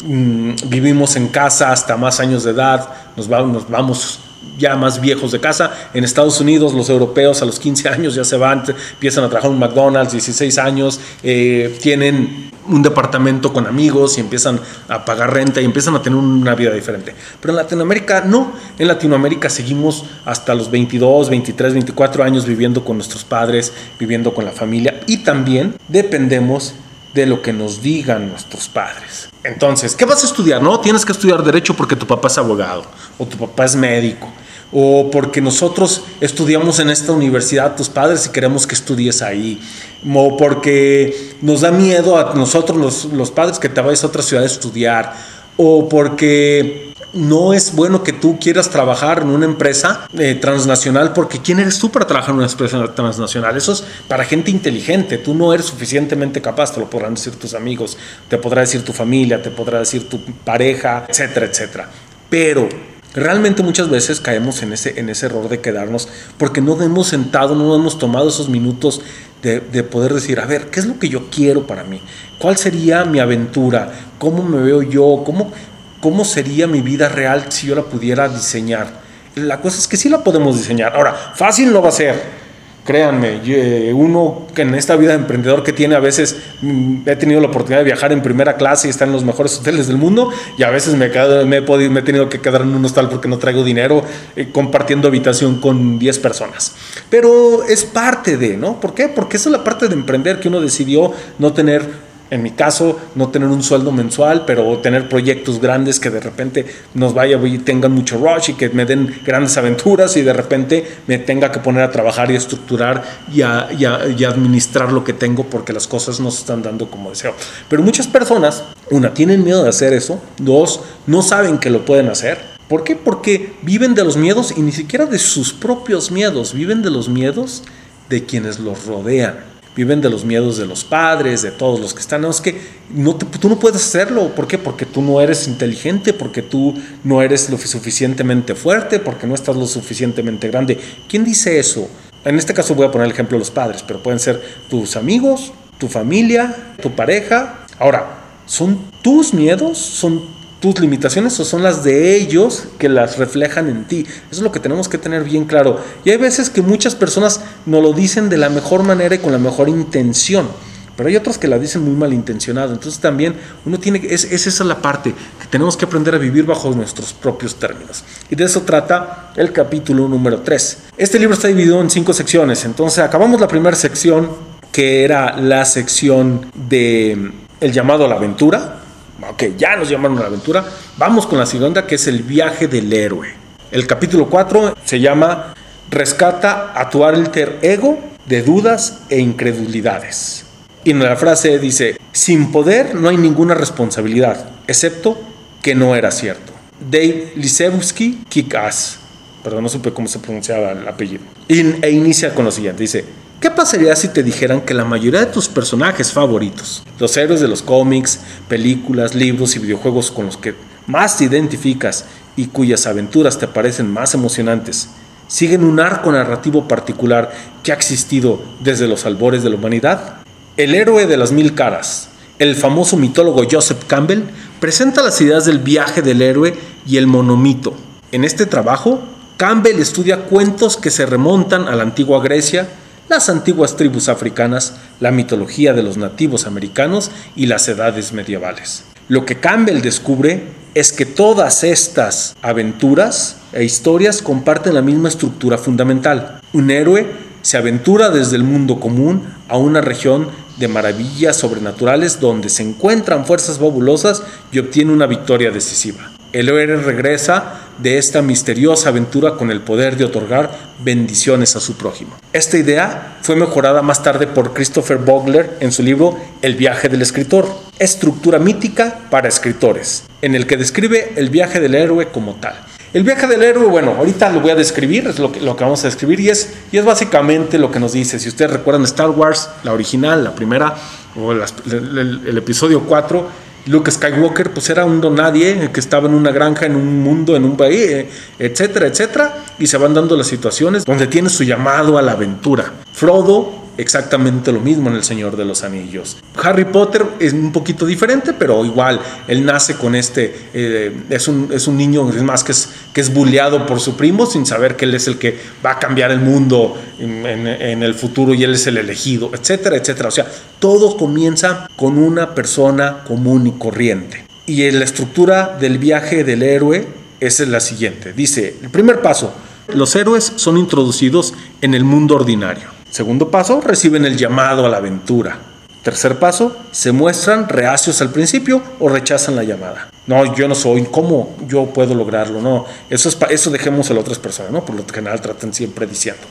mm, vivimos en casa hasta más años de edad, nos, nos vamos ya más viejos de casa. En Estados Unidos, los europeos a los 15 años ya se van, empiezan a trabajar en McDonald's, 16 años, eh, tienen un departamento con amigos y empiezan a pagar renta y empiezan a tener una vida diferente. Pero en Latinoamérica no, en Latinoamérica seguimos hasta los 22, 23, 24 años viviendo con nuestros padres, viviendo con la familia y también dependemos de lo que nos digan nuestros padres. Entonces, ¿qué vas a estudiar? No, tienes que estudiar derecho porque tu papá es abogado o tu papá es médico o porque nosotros estudiamos en esta universidad, tus padres, y queremos que estudies ahí, o porque nos da miedo a nosotros los, los padres que te vayas a otra ciudad a estudiar, o porque no es bueno que tú quieras trabajar en una empresa eh, transnacional porque ¿quién eres tú para trabajar en una empresa transnacional? Eso es para gente inteligente. Tú no eres suficientemente capaz, te lo podrán decir tus amigos, te podrá decir tu familia, te podrá decir tu pareja, etcétera, etcétera. Pero Realmente muchas veces caemos en ese, en ese error de quedarnos porque no hemos sentado, no hemos tomado esos minutos de, de, poder decir, a ver, ¿qué es lo que yo quiero para mí? ¿Cuál sería mi aventura? ¿Cómo me veo yo? ¿Cómo, ¿Cómo sería mi vida real si yo la pudiera diseñar? La cosa es que sí la podemos diseñar. Ahora, fácil no va a ser. Créanme, eh, uno que en esta vida de emprendedor que tiene a veces mm, he tenido la oportunidad de viajar en primera clase y estar en los mejores hoteles del mundo y a veces me, he, podido, me tenido que quedar en un hostal porque no traigo dinero eh, compartiendo habitación con 10 personas. Pero es parte de, ¿no? ¿Por qué? Porque esa es la parte de emprender que uno decidió no tener En mi caso, no tener un sueldo mensual, pero tener proyectos grandes que de repente nos vaya y tengan mucho rush y que me den grandes aventuras y de repente me tenga que poner a trabajar y estructurar y, y administrar lo que tengo porque las cosas no se están dando como deseo. Pero muchas personas, una, tienen miedo de hacer eso, dos, no saben que lo pueden hacer. ¿Por qué? Porque viven de los miedos y ni siquiera de sus propios miedos, viven de los miedos de quienes los rodean viven de los miedos de los padres, de todos los que están. No, es que no tú no puedes hacerlo. ¿Por qué? Porque tú no eres inteligente, porque tú no eres lo suficientemente fuerte, porque no estás lo suficientemente grande. ¿Quién dice eso? En este caso voy a poner el ejemplo de los padres, pero pueden ser tus amigos, tu familia, tu pareja. Ahora, ¿son tus miedos? ¿Son tus limitaciones o son las de ellos que las reflejan en ti. Eso es lo que tenemos que tener bien claro. Y hay veces que muchas personas nos lo dicen de la mejor manera y con la mejor intención. Pero hay otros que la dicen muy malintencionado. Entonces también uno tiene es, es esa la parte que tenemos que aprender a vivir bajo nuestros propios términos. Y de eso trata el capítulo número 3. Este libro está dividido en cinco secciones. Entonces acabamos la primera sección que era la sección de el llamado a la aventura ok, ya nos llamaron a la aventura, vamos con la segunda que es el viaje del héroe. El capítulo 4 se llama Rescata a tu alter ego de dudas e incredulidades. Y en la frase dice, sin poder no hay ninguna responsabilidad, excepto que no era cierto. Dave Lisewski Kick-Ass. Perdón, no supe cómo se pronunciaba el apellido. e inicia con lo siguiente, dice, ¿Qué pasaría si te dijeran que la mayoría de tus personajes favoritos, los héroes de los cómics, películas, libros y videojuegos con los que más te identificas y cuyas aventuras te parecen más emocionantes, siguen un arco narrativo particular que ha existido desde los albores de la humanidad? El héroe de las mil caras, el famoso mitólogo Joseph Campbell, presenta las ideas del viaje del héroe y el monomito. En este trabajo, Campbell estudia cuentos que se remontan a la antigua Grecia, las antiguas tribus africanas, la mitología de los nativos americanos y las edades medievales. Lo que Campbell descubre es que todas estas aventuras e historias comparten la misma estructura fundamental. Un héroe se aventura desde el mundo común a una región de maravillas sobrenaturales donde se encuentran fuerzas fabulosas y obtiene una victoria decisiva. El héroe regresa de esta misteriosa aventura con el poder de otorgar bendiciones a su prójimo. Esta idea fue mejorada más tarde por Christopher Vogler en su libro El viaje del escritor, estructura mítica para escritores, en el que describe el viaje del héroe como tal. El viaje del héroe, bueno, ahorita lo voy a describir, es lo que, lo que vamos a describir y es, y es básicamente lo que nos dice. Si ustedes recuerdan Star Wars, la original, la primera, o el, el episodio 4, Luke Skywalker pues era un don nadie que estaba en una granja, en un mundo, en un país, eh, etcétera, etcétera, y se van dando las situaciones donde tiene su llamado a la aventura. Frodo exactamente lo mismo en El Señor de los Anillos. Harry Potter es un poquito diferente, pero igual, él nace con este, eh, es, un, es un niño, es más que es, que es bulleado por su primo sin saber que él es el que va a cambiar el mundo en, el futuro y él es el elegido, etcétera, etcétera. O sea, todo comienza con una persona común y corriente. Y en la estructura del viaje del héroe es la siguiente. Dice, el primer paso, los héroes son introducidos en el mundo ordinario. Segundo paso, reciben el llamado a la aventura. Tercer paso, se muestran reacios al principio o rechazan la llamada. No, yo no soy, ¿cómo yo puedo lograrlo? No, eso, es, eso dejemos a las otras personas, ¿no? Por lo general tratan siempre diciendo.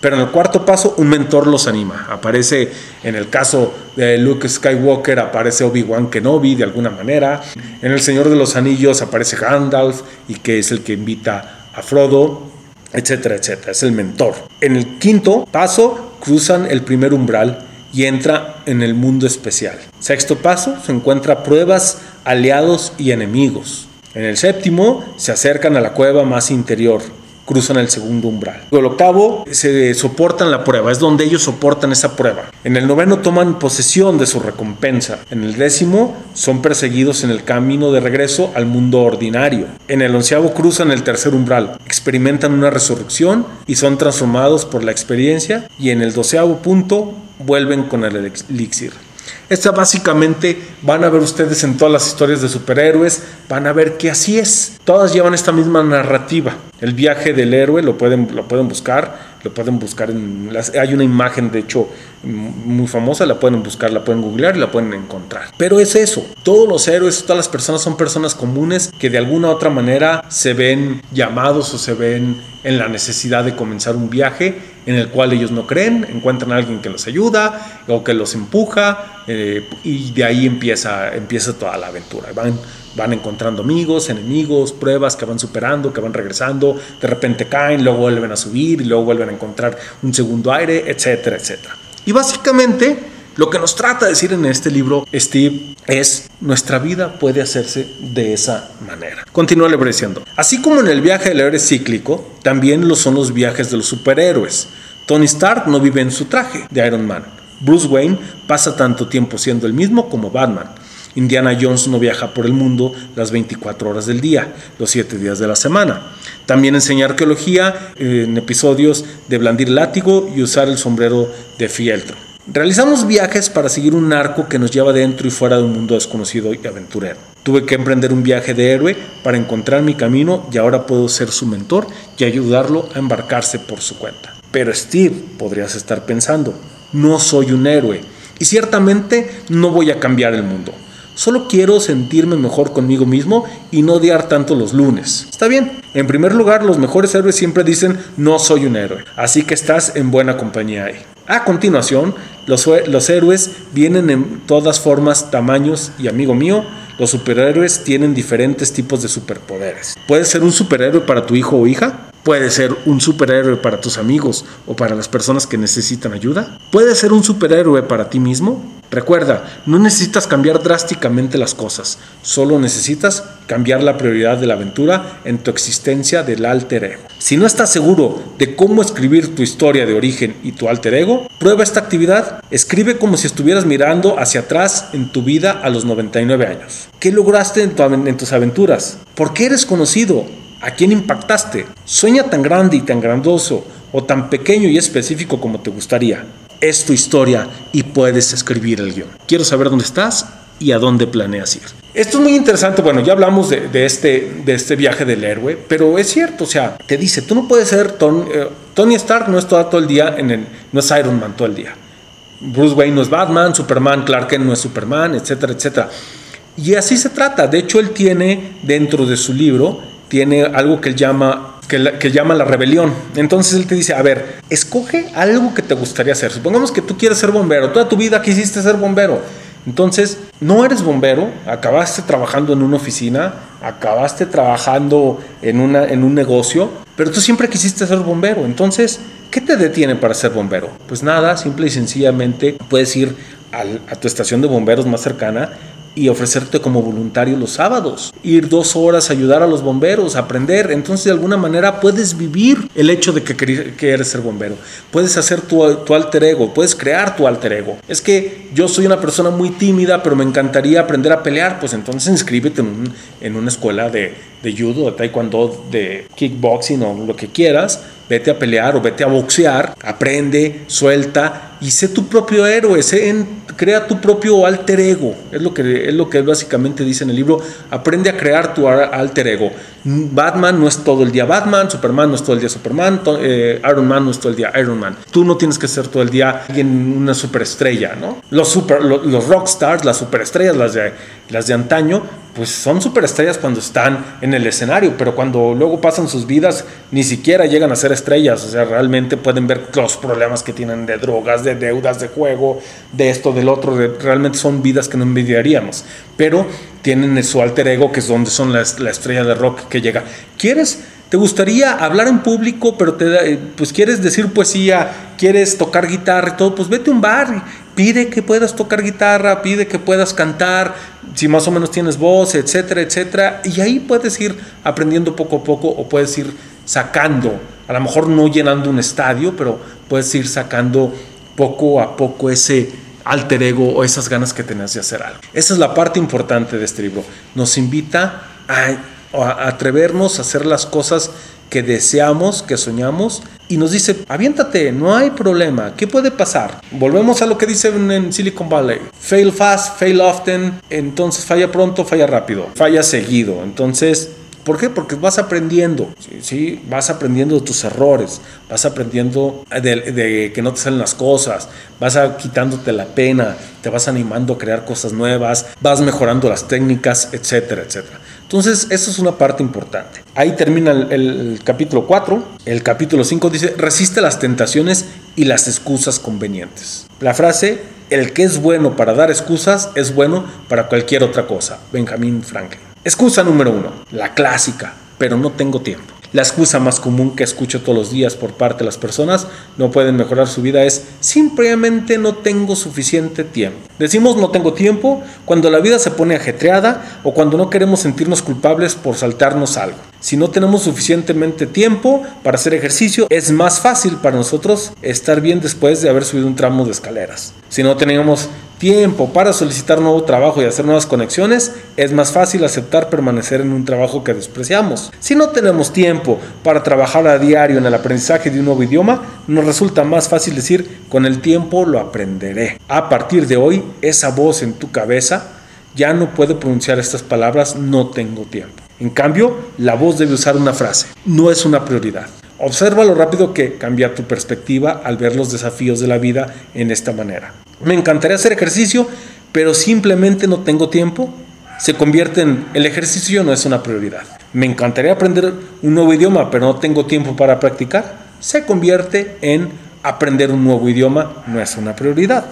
Pero en el cuarto paso, un mentor los anima. Aparece, en el caso de Luke Skywalker, aparece Obi-Wan Kenobi de alguna manera. En El Señor de los Anillos aparece Gandalf y que es el que invita a Frodo etcétera, etcétera. Es el mentor. En el quinto paso, cruzan el primer umbral y entra en el mundo especial. Sexto paso, se encuentra pruebas, aliados y enemigos. En el séptimo, se acercan a la cueva más interior cruzan el segundo umbral. El octavo se soportan la prueba, es donde ellos soportan esa prueba. En el noveno toman posesión de su recompensa. En el décimo son perseguidos en el camino de regreso al mundo ordinario. En el onceavo cruzan el tercer umbral, experimentan una resurrección y son transformados por la experiencia. Y en el doceavo punto vuelven con el elixir. Esta básicamente van a ver ustedes en todas las historias de superhéroes, van a ver que así es. Todas llevan esta misma narrativa. El viaje del héroe lo pueden, lo pueden buscar, lo pueden buscar hay una imagen de hecho muy famosa, la pueden buscar, la pueden googlear y la pueden encontrar. Pero es eso, todos los héroes, todas las personas son personas comunes que de alguna u otra manera se ven llamados o se ven en la necesidad de comenzar un viaje en el cual ellos no creen, encuentran a alguien que los ayuda o que los empuja eh, y de ahí empieza, empieza toda la aventura. Van, van encontrando amigos, enemigos, pruebas que van superando, que van regresando, de repente caen, luego vuelven a subir y luego vuelven a encontrar un segundo aire, etcétera, etcétera. Y básicamente lo que nos trata de decir en este libro Steve es nuestra vida puede hacerse de esa manera. Continúa diciendo, así como en el viaje del héroe cíclico, también lo son los viajes de los superhéroes. Tony Stark no vive en su traje de Iron Man. Bruce Wayne pasa tanto tiempo siendo el mismo como Batman. Indiana Jones no viaja por el mundo las 24 horas del día, los 7 días de la semana. También enseña arqueología en episodios de blandir látigo y usar el sombrero de fieltro. Realizamos viajes para seguir un arco que nos lleva dentro y fuera de un mundo desconocido y aventurero. Tuve que emprender un viaje de héroe para encontrar mi camino y ahora puedo ser su mentor y ayudarlo a embarcarse por su cuenta. Pero Steve, podrías estar pensando, no soy un héroe y ciertamente no voy a cambiar el mundo. Solo quiero sentirme mejor conmigo mismo y no odiar tanto los lunes. Está bien. En primer lugar, los mejores héroes siempre dicen no soy un héroe. Así que estás en buena compañía ahí. A continuación, los, héroes vienen en todas formas, tamaños y amigo mío, los superhéroes tienen diferentes tipos de superpoderes. Puedes ser un superhéroe para tu hijo o hija, puede ser un superhéroe para tus amigos o para las personas que necesitan ayuda, puede ser un superhéroe para ti mismo. Recuerda, no necesitas cambiar drásticamente las cosas, solo necesitas cambiar la prioridad de la aventura en tu existencia del alter ego. Si no estás seguro de cómo escribir tu historia de origen y tu alter ego, prueba esta actividad. Escribe como si estuvieras mirando hacia atrás en tu vida a los 99 años. ¿Qué lograste en, tus aventuras? ¿Por qué eres conocido? ¿A quién impactaste? Sueña tan grande y tan grandoso o tan pequeño y específico como te gustaría. Es tu historia y puedes escribir el guion. Quiero saber dónde estás y a dónde planeas ir. Esto es muy interesante, bueno, ya hablamos de, este, de este viaje del héroe, pero es cierto, o sea, te dice, tú no puedes ser eh, Tony, Stark, no es todo, todo el día, en el, no es Iron Man todo el día. Bruce Wayne no es Batman, Superman, Clark Kent no es Superman, etcétera, etcétera. Y así se trata. De hecho, él tiene dentro de su libro, tiene algo que él llama que, llama la rebelión. Entonces él te dice, a ver, escoge algo que te gustaría hacer. Supongamos que tú quieres ser bombero, toda tu vida quisiste ser bombero. Entonces, no eres bombero, acabaste trabajando en una oficina, acabaste trabajando en, una, en un negocio, pero tú siempre quisiste ser bombero. Entonces, ¿qué te detiene para ser bombero? Pues nada, simple y sencillamente puedes ir a tu estación de bomberos más cercana y ofrecerte como voluntario los sábados, ir dos horas a ayudar a los bomberos, aprender. Entonces de alguna manera puedes vivir el hecho de que, que eres ser bombero. Puedes hacer tu, tu, alter ego, puedes crear tu alter ego. Es que yo soy una persona muy tímida, pero me encantaría aprender a pelear. Pues entonces inscríbete en, en una escuela de, de judo, de taekwondo, de kickboxing o lo que quieras. Vete a pelear o vete a boxear, aprende, suelta y sé tu propio héroe, sé en, crea tu propio alter ego. Es lo que es lo que básicamente dice en el libro. Aprende a crear tu alter ego. Batman no es todo el día Batman, Superman no es todo el día Superman, eh, Iron Man no es todo el día Iron Man. Tú no tienes que ser todo el día alguien, una superestrella, ¿no? Los, super, los, rockstars, las superestrellas, las de, las de antaño, pues son superestrellas cuando están en el escenario, pero cuando luego pasan sus vidas ni siquiera llegan a ser estrellas, o sea, realmente pueden ver los problemas que tienen de drogas, de deudas, de juego, de esto, del otro, realmente son vidas que no envidiaríamos, pero tienen su alter ego, que es donde son la, estrella de rock que llega. ¿Quieres? ¿Te gustaría hablar en público, pero te eh, pues quieres decir poesía, quieres tocar guitarra y todo? Pues vete a un bar, pide que puedas tocar guitarra, pide que puedas cantar, si más o menos tienes voz, etcétera, etcétera. Y ahí puedes ir aprendiendo poco a poco o puedes ir sacando, a lo mejor no llenando un estadio, pero puedes ir sacando poco a poco ese alter ego o esas ganas que tenías de hacer algo. Esa es la parte importante de este libro. Nos invita a, atrevernos a hacer las cosas que deseamos, que soñamos, y nos dice, aviéntate, no hay problema, ¿qué puede pasar? Volvemos a lo que dice en Silicon Valley, fail fast, fail often, entonces falla pronto, falla rápido, falla seguido, entonces ¿Por qué? Porque vas aprendiendo, ¿sí? vas aprendiendo de tus errores, vas aprendiendo de, que no te salen las cosas, vas quitándote la pena, te vas animando a crear cosas nuevas, vas mejorando las técnicas, etcétera, etcétera. Entonces, eso es una parte importante. Ahí termina el, capítulo 4. El capítulo 5 dice, resiste las tentaciones y las excusas convenientes. La frase, el que es bueno para dar excusas es bueno para cualquier otra cosa. Benjamin Franklin. Excusa número uno, la clásica, pero no tengo tiempo. La excusa más común que escucho todos los días por parte de las personas no pueden mejorar su vida es simplemente no tengo suficiente tiempo. Decimos no tengo tiempo cuando la vida se pone ajetreada o cuando no queremos sentirnos culpables por saltarnos algo. Si no tenemos suficientemente tiempo para hacer ejercicio, es más fácil para nosotros estar bien después de haber subido un tramo de escaleras. Si no tenemos tiempo para solicitar nuevo trabajo y hacer nuevas conexiones, es más fácil aceptar permanecer en un trabajo que despreciamos. Si no tenemos tiempo para trabajar a diario en el aprendizaje de un nuevo idioma, nos resulta más fácil decir, con el tiempo lo aprenderé. A partir de hoy, esa voz en tu cabeza ya no puede pronunciar estas palabras, no tengo tiempo. En cambio, la voz debe usar una frase, no es una prioridad. Observa lo rápido que cambia tu perspectiva al ver los desafíos de la vida en esta manera. Me encantaría hacer ejercicio, pero simplemente no tengo tiempo. Se convierte en el ejercicio no es una prioridad. Me encantaría aprender un nuevo idioma, pero no tengo tiempo para practicar. Se convierte en aprender un nuevo idioma no es una prioridad.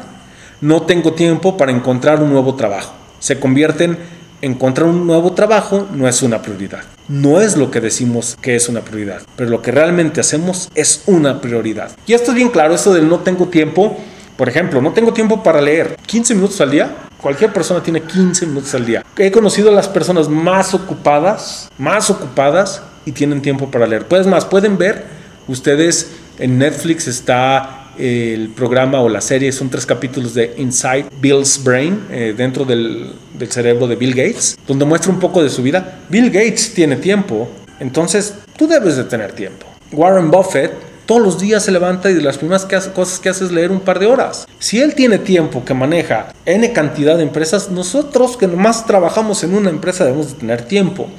No tengo tiempo para encontrar un nuevo trabajo. Se convierte en encontrar un nuevo trabajo no es una prioridad. No es lo que decimos que es una prioridad, pero lo que realmente hacemos es una prioridad. Y esto es bien claro, esto del no tengo tiempo. Por ejemplo, no tengo tiempo para leer 15 minutos al día. Cualquier persona tiene 15 minutos al día. He conocido a las personas más ocupadas, más ocupadas y tienen tiempo para leer. Pues más, pueden ver, ustedes en Netflix está el programa o la serie son tres capítulos de Inside Bill's Brain, eh, dentro del, cerebro de Bill Gates, donde muestra un poco de su vida. Bill Gates tiene tiempo, entonces tú debes de tener tiempo. Warren Buffett todos los días se levanta y de las primeras cosas que hace es leer un par de horas. Si él tiene tiempo que maneja N cantidad de empresas, nosotros que nomás trabajamos en una empresa debemos de tener tiempo.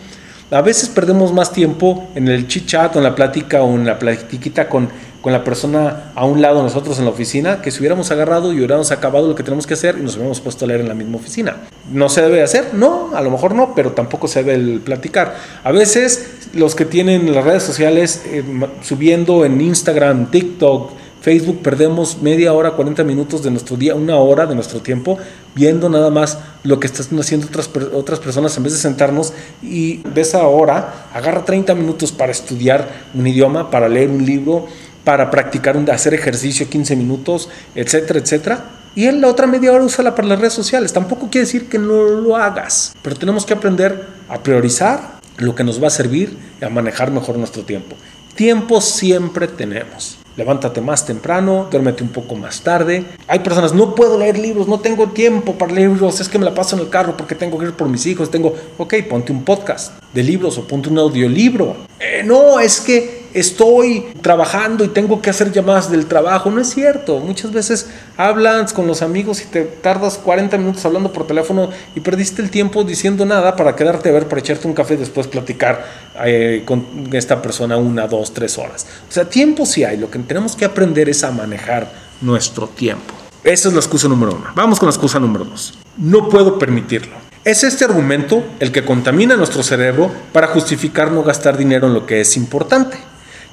A veces perdemos más tiempo en el chit chat o en la plática o en la platiquita con con la persona a un lado nosotros en la oficina, que si hubiéramos agarrado y hubiéramos acabado lo que tenemos que hacer y nos hubiéramos puesto a leer en la misma oficina. ¿No se debe hacer? No, a lo mejor no, pero tampoco se debe platicar. A veces los que tienen las redes sociales eh, subiendo en Instagram, TikTok, Facebook perdemos media hora, 40 minutos de nuestro día, una hora de nuestro tiempo viendo nada más lo que están haciendo otras, otras personas en vez de sentarnos y de esa hora agarra 30 minutos para estudiar un idioma, para leer un libro, para practicar, un, hacer ejercicio 15 minutos, etcétera, etcétera. Y en la otra media hora úsala para las redes sociales. Tampoco quiere decir que no lo hagas, pero tenemos que aprender a priorizar lo que nos va a servir y a manejar mejor nuestro tiempo. Tiempo siempre tenemos. Levántate más temprano, duérmete un poco más tarde. Hay personas, no puedo leer libros, no tengo tiempo para leer libros, es que me la paso en el carro porque tengo que ir por mis hijos, tengo, ok, ponte un podcast de libros o ponte un audiolibro. Eh, no, es que estoy trabajando y tengo que hacer llamadas del trabajo. No es cierto. Muchas veces hablas con los amigos y te tardas 40 minutos hablando por teléfono y perdiste el tiempo diciendo nada para quedarte a ver, para echarte un café y después platicar eh, con esta persona una, dos, tres horas. O sea, tiempo sí hay. Lo que tenemos que aprender es a manejar nuestro tiempo. Esa es la excusa número uno. Vamos con la excusa número dos. No puedo permitirlo. Es este argumento el que contamina nuestro cerebro para justificar no gastar dinero en lo que es importante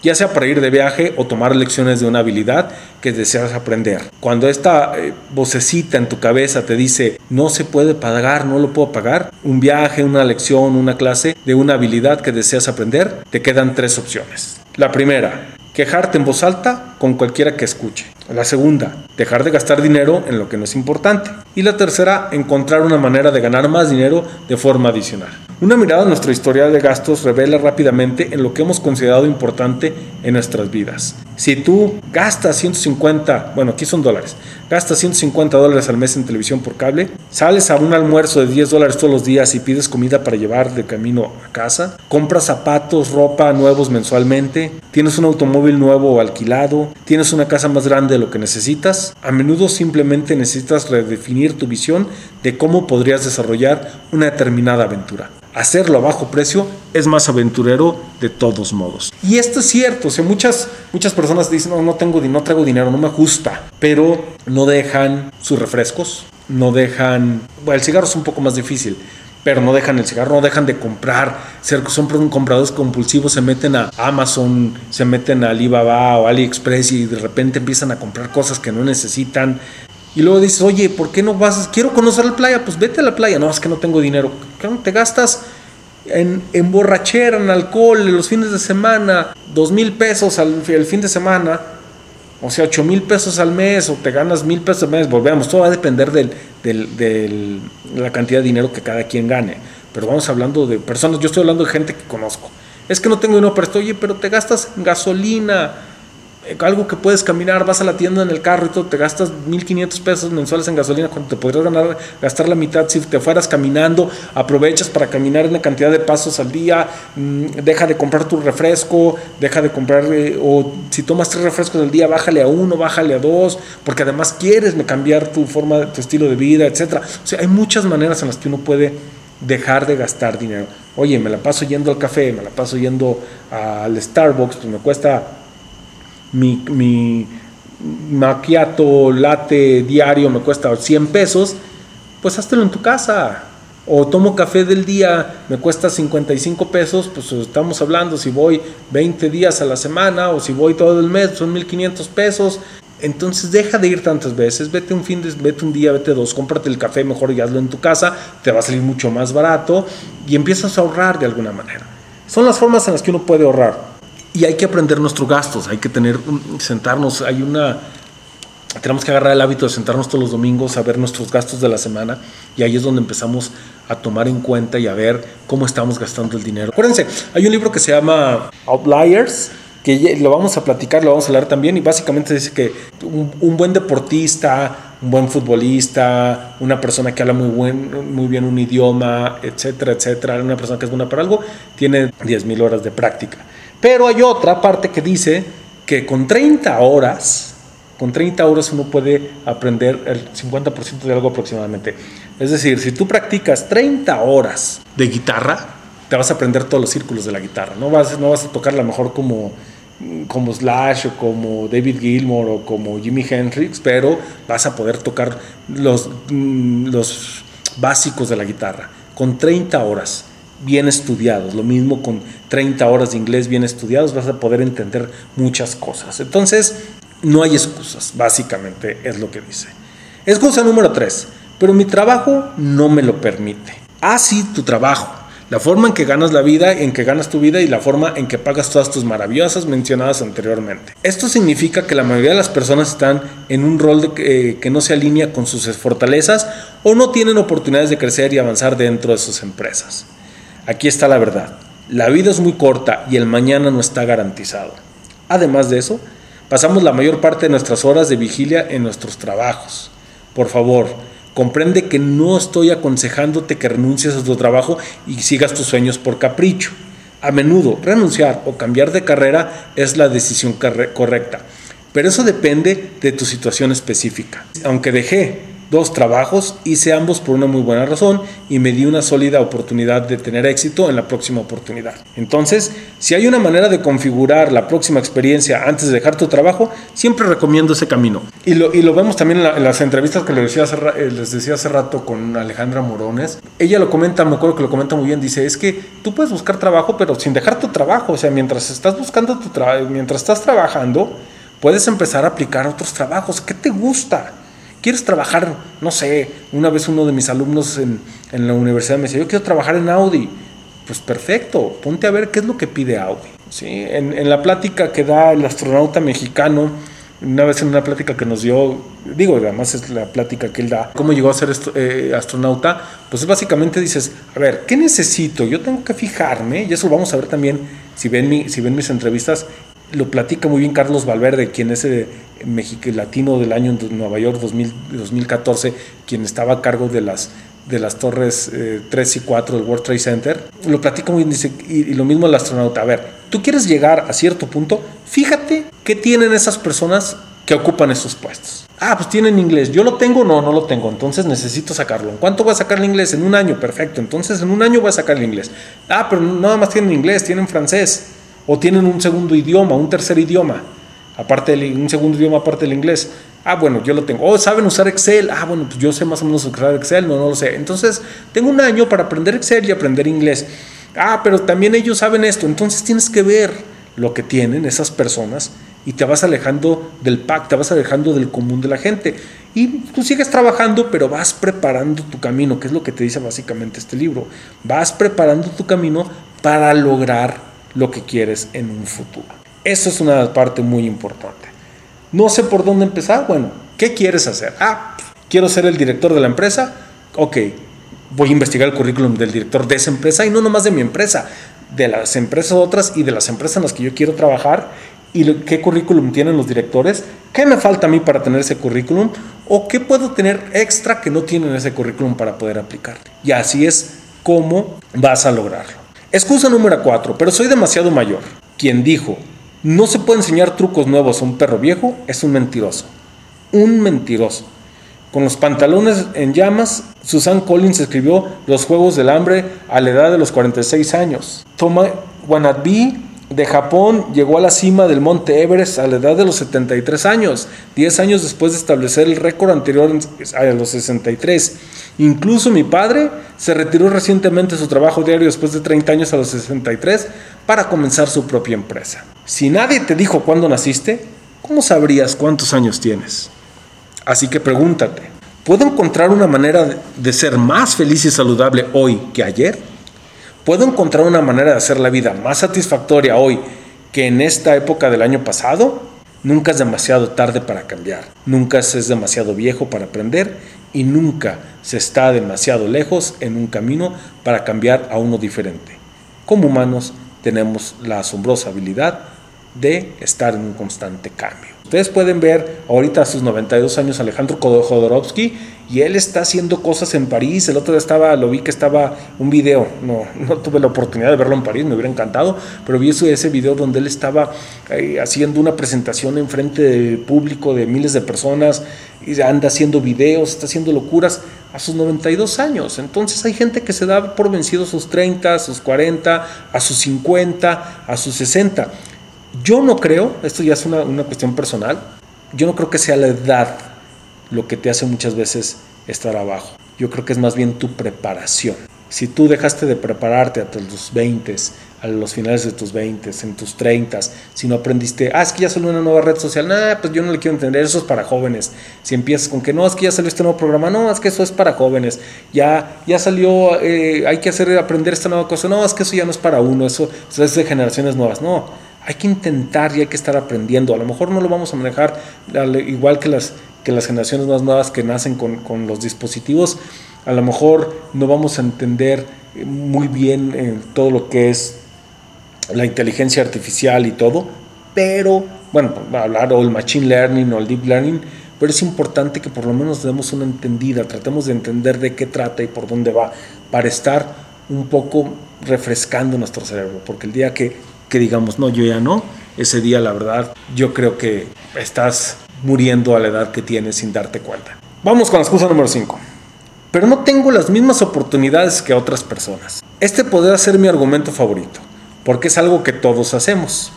ya sea para ir de viaje o tomar lecciones de una habilidad que deseas aprender. Cuando esta eh, vocecita en tu cabeza te dice, no se puede pagar, no lo puedo pagar, un viaje, una lección, una clase de una habilidad que deseas aprender, te quedan tres opciones. La primera, quejarte en voz alta con cualquiera que escuche. La segunda, dejar de gastar dinero en lo que no es importante. Y la tercera, encontrar una manera de ganar más dinero de forma adicional. Una mirada a nuestro historial de gastos revela rápidamente en lo que hemos considerado importante en nuestras vidas. Si tú gastas 150, bueno, aquí son dólares, gastas 150 dólares al mes en televisión por cable, sales a un almuerzo de 10 dólares todos los días y pides comida para llevar de camino a casa, compras zapatos, ropa nuevos mensualmente, tienes un automóvil nuevo o alquilado, tienes una casa más grande de lo que necesitas, a menudo simplemente necesitas redefinir tu visión de cómo podrías desarrollar una determinada aventura. Hacerlo a bajo precio es más aventurero de todos modos. Y esto es cierto, o sea, muchas, muchas personas dicen, no, no tengo, no traigo dinero, no me gusta, pero no dejan sus refrescos, no dejan, bueno, el cigarro es un poco más difícil, pero no dejan el cigarro, no dejan de comprar, son compradores compulsivos, se meten a Amazon, se meten a Alibaba o AliExpress y de repente empiezan a comprar cosas que no necesitan. Y luego dices, oye, ¿por qué no vas? Quiero conocer la playa, pues vete a la playa. No, es que no tengo dinero. Te gastas en, en borrachera, en alcohol, en los fines de semana, dos mil pesos al el fin de semana o sea, 8 mil pesos al mes o te ganas mil pesos al mes, volvemos, todo va a depender de del, la cantidad de dinero que cada quien gane. Pero vamos hablando de personas, yo estoy hablando de gente que conozco. Es que no tengo dinero pero estoy, oye, pero te gastas gasolina, eh, algo que puedes caminar, vas a la tienda en el carro y todo, te gastas 1.500 pesos mensuales en gasolina cuando te podrías ganar, gastar la mitad si te fueras caminando, aprovechas para caminar una cantidad de pasos al día, mm, deja de comprar tu refresco, deja de comprar, eh, o si tomas tres refrescos al día, bájale a uno, bájale a dos, porque además quieres cambiar tu forma, tu estilo de vida, etc. O sea, hay muchas maneras en las que uno puede dejar de gastar dinero. Oye, me la paso yendo al café, me la paso yendo al Starbucks, pues me cuesta mi, mi macchiato latte diario me cuesta 100 pesos, pues háztelo en tu casa. O tomo café del día, me cuesta 55 pesos, pues estamos hablando, si voy 20 días a la semana o si voy todo el mes, son 1500 pesos. Entonces deja de ir tantas veces, vete un fin de, vete un día, vete dos, cómprate el café mejor y hazlo en tu casa, te va a salir mucho más barato y empiezas a ahorrar de alguna manera. Son las formas en las que uno puede ahorrar. Y hay que aprender nuestros gastos, hay que tener, sentarnos, hay una, tenemos que agarrar el hábito de sentarnos todos los domingos a ver nuestros gastos de la semana y ahí es donde empezamos a tomar en cuenta y a ver cómo estamos gastando el dinero. Acuérdense, hay un libro que se llama Outliers, que lo vamos a platicar, lo vamos a hablar también, y básicamente dice que un, buen deportista, un buen futbolista, una persona que habla muy, buen, muy bien un idioma, etcétera, etcétera, una persona que es buena para algo, tiene 10.000 horas de práctica. Pero hay otra parte que dice que con 30 horas, con 30 horas uno puede aprender el 50% de algo aproximadamente. Es decir, si tú practicas 30 horas de guitarra, te vas a aprender todos los círculos de la guitarra. No vas, no vas a tocarla mejor como, como Slash o como David Gilmour o como Jimi Hendrix, pero vas a poder tocar los, mm, los básicos de la guitarra con 30 horas bien estudiados. Lo mismo con 30 horas de inglés bien estudiados, vas a poder entender muchas cosas. Entonces, no hay excusas, básicamente es lo que dice. Excusa número 3, pero mi trabajo no me lo permite. Ah, sí, tu trabajo. La forma en que ganas la vida, en que ganas tu vida y la forma en que pagas todas tus maravillosas mencionadas anteriormente. Esto significa que la mayoría de las personas están en un rol eh, que no se alinea con sus fortalezas o no tienen oportunidades de crecer y avanzar dentro de sus empresas. Aquí está la verdad. La vida es muy corta y el mañana no está garantizado. Además de eso, pasamos la mayor parte de nuestras horas de vigilia en nuestros trabajos. Por favor, comprende que no estoy aconsejándote que renuncies a tu trabajo y sigas tus sueños por capricho. A menudo, renunciar o cambiar de carrera es la decisión correcta, pero eso depende de tu situación específica. Aunque dejé dos trabajos, hice ambos por una muy buena razón y me di una sólida oportunidad de tener éxito en la próxima oportunidad. Entonces, si hay una manera de configurar la próxima experiencia antes de dejar tu trabajo, siempre recomiendo ese camino. Y lo, y lo vemos también en, las entrevistas que les decía, hace, eh, les decía hace rato con Alejandra Morones. Ella lo comenta, me acuerdo que lo comenta muy bien, dice, es que tú puedes buscar trabajo, pero sin dejar tu trabajo. O sea, mientras estás buscando tu trabajo, mientras estás trabajando, puedes empezar a aplicar otros trabajos. ¿Qué te gusta? ¿Quieres trabajar? No sé, una vez uno de mis alumnos en, la universidad me decía, yo quiero trabajar en Audi. Pues perfecto, ponte a ver qué es lo que pide Audi. ¿sí? En, la plática que da el astronauta mexicano, una vez en una plática que nos dio, digo, además es la plática que él da, cómo llegó a ser eh, astronauta, pues básicamente dices, a ver, ¿qué necesito? Yo tengo que fijarme, y eso lo vamos a ver también si ven, mi, si ven mis entrevistas, lo platica muy bien Carlos Valverde, quien es el latino del año en Nueva York 2014, quien estaba a cargo de las, de las torres 3 eh, y 4 del World Trade Center. Lo platica muy bien y, y, lo mismo el astronauta. A ver, tú quieres llegar a cierto punto, fíjate qué tienen esas personas que ocupan esos puestos. Ah, pues tienen inglés. ¿Yo lo tengo? No, no lo tengo. Entonces necesito sacarlo. ¿En cuánto voy a sacar el inglés? En un año. Perfecto. Entonces en un año voy a sacar el inglés. Ah, pero nada más tienen inglés, tienen francés. O tienen un segundo idioma, un tercer idioma. Aparte de un segundo idioma aparte del inglés. Ah, bueno, yo lo tengo. Oh, ¿saben usar Excel? Ah, bueno, pues yo sé más o menos usar Excel. No, no lo sé. Entonces tengo un año para aprender Excel y aprender inglés. Ah, pero también ellos saben esto. Entonces tienes que ver lo que tienen esas personas y te vas alejando del pack, te vas alejando del común de la gente. Y tú sigues trabajando, pero vas preparando tu camino, que es lo que te dice básicamente este libro. Vas preparando tu camino para lograr lo que quieres en un futuro. Eso es una parte muy importante. No sé por dónde empezar. Bueno, ¿qué quieres hacer? Ah, quiero ser el director de la empresa. Ok, voy a investigar el currículum del director de esa empresa y no nomás de mi empresa, de las empresas otras y de las empresas en las que yo quiero trabajar y qué currículum tienen los directores, qué me falta a mí para tener ese currículum o qué puedo tener extra que no tienen ese currículum para poder aplicar. Y así es como vas a lograrlo. Excusa número 4, pero soy demasiado mayor. Quien dijo, no se puede enseñar trucos nuevos a un perro viejo, es un mentiroso. Un mentiroso. Con los pantalones en llamas, Susan Collins escribió Los Juegos del Hambre a la edad de los 46 años. Toma Wannabe de Japón llegó a la cima del monte Everest a la edad de los 73 años, 10 años después de establecer el récord anterior a los 63. Incluso mi padre se retiró recientemente de su trabajo diario después de 30 años a los 63 para comenzar su propia empresa. Si nadie te dijo cuándo naciste, ¿cómo sabrías cuántos años tienes? Así que pregúntate, ¿puedo encontrar una manera de ser más feliz y saludable hoy que ayer? ¿Puedo encontrar una manera de hacer la vida más satisfactoria hoy que en esta época del año pasado? Nunca es demasiado tarde para cambiar, nunca es demasiado viejo para aprender y nunca se está demasiado lejos en un camino para cambiar a uno diferente. Como humanos tenemos la asombrosa habilidad de estar en un constante cambio. Ustedes pueden ver ahorita a sus 92 años Alejandro Jodorowsky y él está haciendo cosas en París. El otro día estaba, lo vi que estaba un video, no, no tuve la oportunidad de verlo en París, me hubiera encantado, pero vi ese video donde él estaba eh, haciendo una presentación en frente del público de miles de personas y anda haciendo videos, está haciendo locuras a sus 92 años. Entonces hay gente que se da por vencido a sus 30, a sus 40, a sus 50, a sus 60. Yo no creo, esto ya es una, una cuestión personal, yo no creo que sea la edad lo que te hace muchas veces estar abajo. Yo creo que es más bien tu preparación. Si tú dejaste de prepararte a tus 20, a los finales de tus 20, en tus 30, si no aprendiste, ah, es que ya salió una nueva red social, nada, pues yo no le quiero entender, eso es para jóvenes. Si empiezas con que no, es que ya salió este nuevo programa, no, es que eso es para jóvenes. Ya, ya salió, eh, hay que hacer aprender esta nueva cosa, no, es que eso ya no es para uno, eso, eso es de generaciones nuevas. No, hay que intentar y hay que estar aprendiendo. A lo mejor no lo vamos a manejar igual que las, que las generaciones más nuevas que nacen con, los dispositivos. A lo mejor no vamos a entender muy bien eh, todo lo que es la inteligencia artificial y todo, pero bueno, hablar o el machine learning o el deep learning, pero es importante que por lo menos demos una entendida, tratemos de entender de qué trata y por dónde va, para estar un poco refrescando nuestro cerebro, porque el día que que digamos, no, yo ya no, ese día la verdad yo creo que estás muriendo a la edad que tienes sin darte cuenta. Vamos con la excusa número 5. Pero no tengo las mismas oportunidades que otras personas. Este podría ser mi argumento favorito, porque es algo que todos hacemos.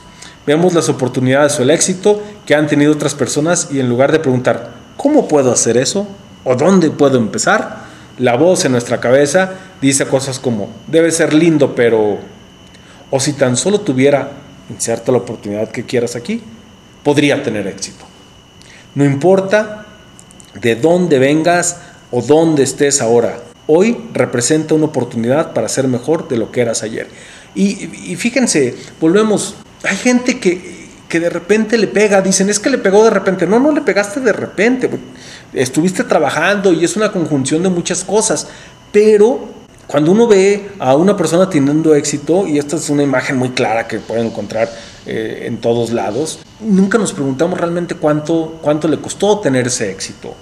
Vemos las oportunidades o el éxito que han tenido otras personas y en lugar de preguntar, ¿cómo puedo hacer eso? ¿O dónde puedo empezar? La voz en nuestra cabeza dice cosas como, debe ser lindo, pero o si tan solo tuviera, inserta la oportunidad que quieras aquí, podría tener éxito. No importa de dónde vengas o dónde estés ahora, hoy representa una oportunidad para ser mejor de lo que eras ayer. Y, fíjense, volvemos, hay gente que, que de repente le pega, dicen, es que le pegó de repente. No, no le pegaste de repente, estuviste trabajando y es una conjunción de muchas cosas, pero cuando uno ve a una persona teniendo éxito, y esta es una imagen muy clara que pueden encontrar eh, en todos lados, nunca nos preguntamos realmente cuánto, cuánto le costó tener ese éxito.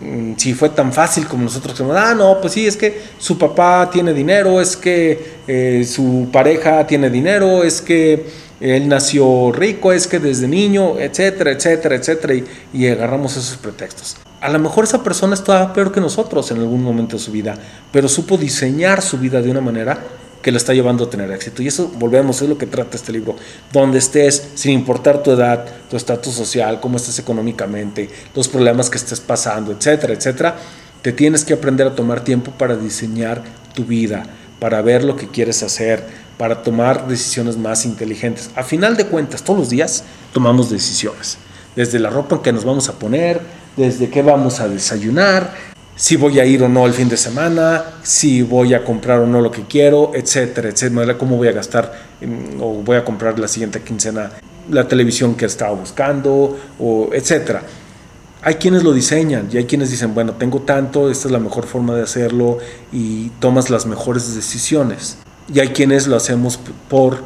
Mm, si fue tan fácil como nosotros decimos, ah, no, pues sí, es que su papá tiene dinero, es que eh, su pareja tiene dinero, es que él nació rico, es que desde niño, etcétera, etcétera, etcétera, y agarramos esos pretextos. A lo mejor esa persona estaba peor que nosotros en algún momento de su vida, pero supo diseñar su vida de una manera que lo está llevando a tener éxito. Y eso, volvemos, es lo que trata este libro. Donde estés, sin importar tu edad, tu estatus social, cómo estés económicamente, los problemas que estés pasando, etcétera, etcétera, te tienes que aprender a tomar tiempo para diseñar tu vida, para ver lo que quieres hacer, para tomar decisiones más inteligentes. A final de cuentas, todos los días tomamos decisiones. Desde la ropa en que nos vamos a poner, desde qué vamos a desayunar, si voy a ir o no el fin de semana, si voy a comprar o no lo que quiero, etcétera, etcétera, cómo voy a gastar o voy a comprar la siguiente quincena la televisión que estaba buscando, etcétera. Hay quienes lo diseñan y hay quienes dicen, bueno, tengo tanto, esta es la mejor forma de hacerlo y tomas las mejores decisiones. Y hay quienes lo hacemos por,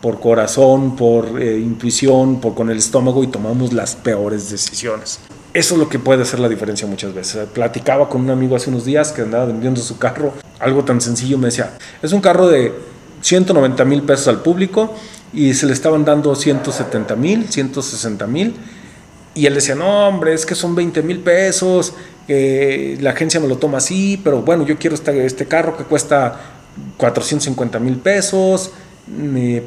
por corazón, por eh, intuición, por con el estómago y tomamos las peores decisiones. Eso es lo que puede hacer la diferencia muchas veces. Platicaba con un amigo hace unos días que andaba vendiendo su carro, algo tan sencillo, me decía, es un carro de 190 mil pesos al público y se le estaban dando 170 mil, 160 mil. Y él decía, no, hombre, es que son 20 mil pesos, la agencia me lo toma así, pero bueno, yo quiero este, este carro que cuesta 450 mil pesos,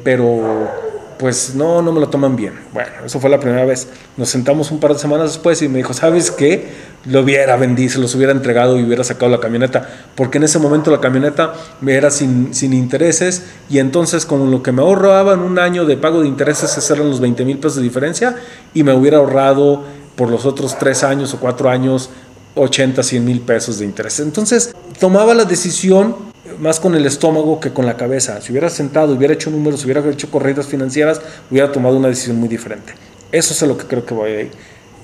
pero pues no, no me lo toman bien. Bueno, eso fue la primera vez. Nos sentamos un par de semanas después y me dijo, ¿sabes qué? Lo hubiera vendido, se los hubiera entregado y hubiera sacado la camioneta, porque en ese momento la camioneta me era sin, sin intereses y entonces con lo que me ahorraba en un año de pago de intereses, esos eran los 20 mil pesos de diferencia y me hubiera ahorrado por los otros tres años o cuatro años 80, 100 mil pesos de intereses. Entonces tomaba la decisión más con el estómago que con la cabeza. Si hubiera sentado, hubiera hecho números, hubiera hecho corridas financieras, hubiera tomado una decisión muy diferente. Eso es a lo que creo que voy a ir.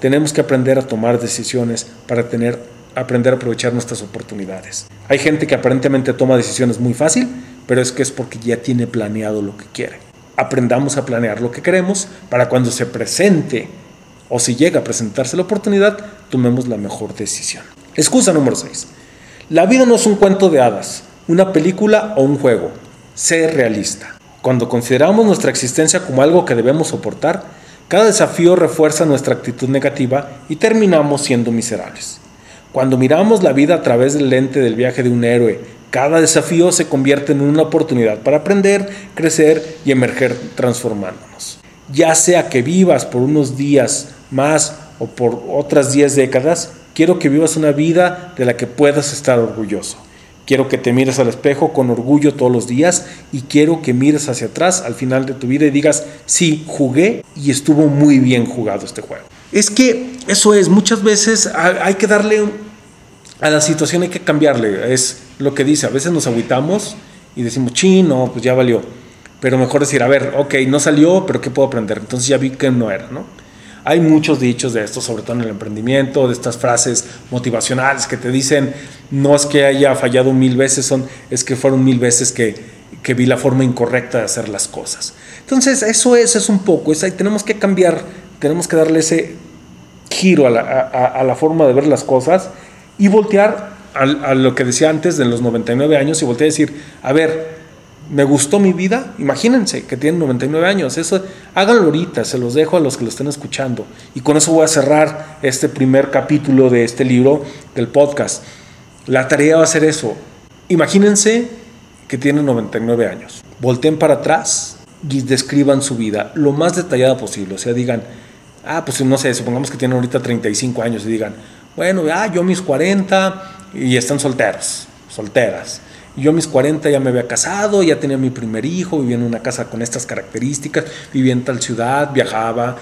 Tenemos que aprender a tomar decisiones para tener, aprender a aprovechar nuestras oportunidades. Hay gente que aparentemente toma decisiones muy fácil, pero es que es porque ya tiene planeado lo que quiere. Aprendamos a planear lo que queremos para cuando se presente o si llega a presentarse la oportunidad, tomemos la mejor decisión. Excusa número 6. La vida no es un cuento de hadas una película o un juego. Sé realista. Cuando consideramos nuestra existencia como algo que debemos soportar, cada desafío refuerza nuestra actitud negativa y terminamos siendo miserables. Cuando miramos la vida a través del lente del viaje de un héroe, cada desafío se convierte en una oportunidad para aprender, crecer y emerger transformándonos. Ya sea que vivas por unos días más o por otras 10 décadas, quiero que vivas una vida de la que puedas estar orgulloso. Quiero que te mires al espejo con orgullo todos los días y quiero que mires hacia atrás al final de tu vida y digas, sí, jugué y estuvo muy bien jugado este juego. Es que eso es, muchas veces hay que darle a la situación, hay que cambiarle, es lo que dice, a veces nos aguitamos y decimos, chino, pues ya valió. Pero mejor decir, a ver, ok, no salió, pero ¿qué puedo aprender? Entonces ya vi que no era, ¿no? Hay muchos dichos de esto, sobre todo en el emprendimiento, de estas frases motivacionales que te dicen, no es que haya fallado mil veces, son, es que fueron mil veces que, que vi la forma incorrecta de hacer las cosas. Entonces, eso es, es un poco, es, tenemos que cambiar, tenemos que darle ese giro a la, a, la forma de ver las cosas y voltear a, a, lo que decía antes de los 99 años y voltear a decir, a ver, me gustó mi vida, imagínense que tienen 99 años, eso háganlo ahorita, se los dejo a los que lo estén escuchando. Y con eso voy a cerrar este primer capítulo de este libro, del podcast. La tarea va a ser eso. Imagínense que tienen 99 años. Volteen para atrás y describan su vida lo más detallada posible. O sea, digan, ah, pues no sé, supongamos que tienen ahorita 35 años y digan, bueno, ah, yo mis 40 y están solteros, solteras yo a mis 40 ya me había casado, ya tenía mi primer hijo, vivía en una casa con estas características, vivía en tal ciudad, viajaba,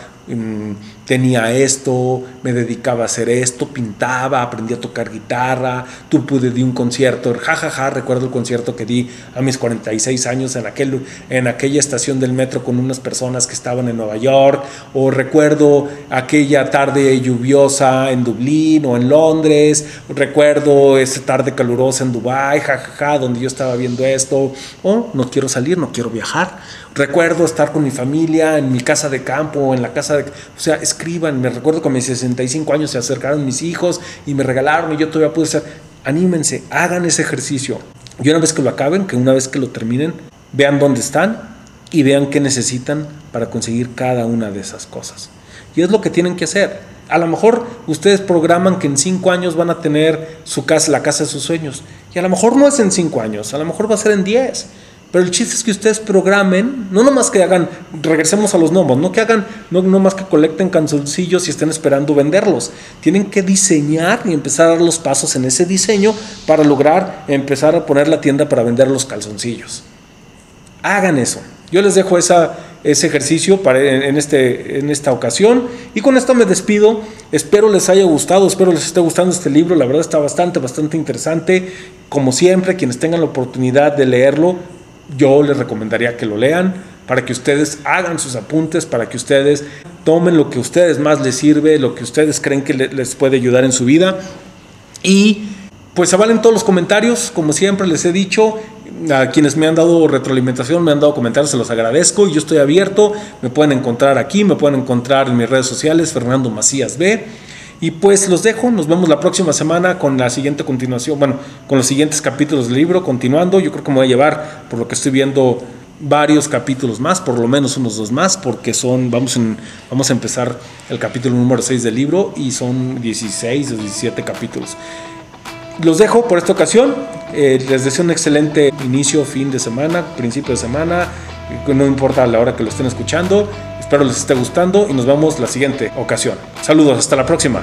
tenía esto, me dedicaba a hacer esto, pintaba, aprendí a tocar guitarra, tuve di un concierto, jajaja, ja, ja, recuerdo el concierto que di a mis 46 años en, aquel, en aquella estación del metro con unas personas que estaban en Nueva York, o recuerdo aquella tarde lluviosa en Dublín o en Londres, recuerdo esa tarde calurosa en Dubái, jajaja, donde yo estaba viendo esto, o no quiero salir, no quiero viajar. Recuerdo estar con mi familia en mi casa de campo, en la casa de... O sea, escriban, me recuerdo que a mis 65 años se acercaron mis hijos y me regalaron y yo todavía pude ser... Anímense, hagan ese ejercicio. Y una vez que lo acaben, que una vez que lo terminen, vean dónde están y vean qué necesitan para conseguir cada una de esas cosas. Y es lo que tienen que hacer. A lo mejor ustedes programan que en cinco años van a tener su casa, la casa de sus sueños. Y a lo mejor no es en cinco años, a lo mejor va a ser en diez. Pero el chiste es que ustedes programen, no nomás que hagan, regresemos a los gnomos, no que hagan, no nomás que colecten canzoncillos y estén esperando venderlos. Tienen que diseñar y empezar a dar los pasos en ese diseño para lograr empezar a poner la tienda para vender los calzoncillos. Hagan eso. Yo les dejo esa, ese ejercicio para, en, este, en esta ocasión. Y con esto me despido. Espero les haya gustado, espero les esté gustando este libro. La verdad está bastante, bastante interesante. Como siempre, quienes tengan la oportunidad de leerlo, yo les recomendaría que lo lean para que ustedes hagan sus apuntes, para que ustedes tomen lo que a ustedes más les sirve, lo que ustedes creen que les puede ayudar en su vida. Y pues se valen todos los comentarios, como siempre les he dicho, a quienes me han dado retroalimentación, me han dado comentarios, se los agradezco y yo estoy abierto. Me pueden encontrar aquí, me pueden encontrar en mis redes sociales, Fernando Macías B. Y pues los dejo, nos vemos la próxima semana con la siguiente continuación, bueno, con los siguientes capítulos del libro, continuando. Yo creo que me voy a llevar, por lo que estoy viendo, varios capítulos más, por lo menos unos dos más, porque son, vamos, en, vamos a empezar el capítulo número 6 del libro y son 16 o 17 capítulos. Los dejo por esta ocasión. Eh, les deseo un excelente inicio, fin de semana, principio de semana. No importa la hora que lo estén escuchando. Espero les esté gustando y nos vemos la siguiente ocasión. Saludos, hasta la próxima.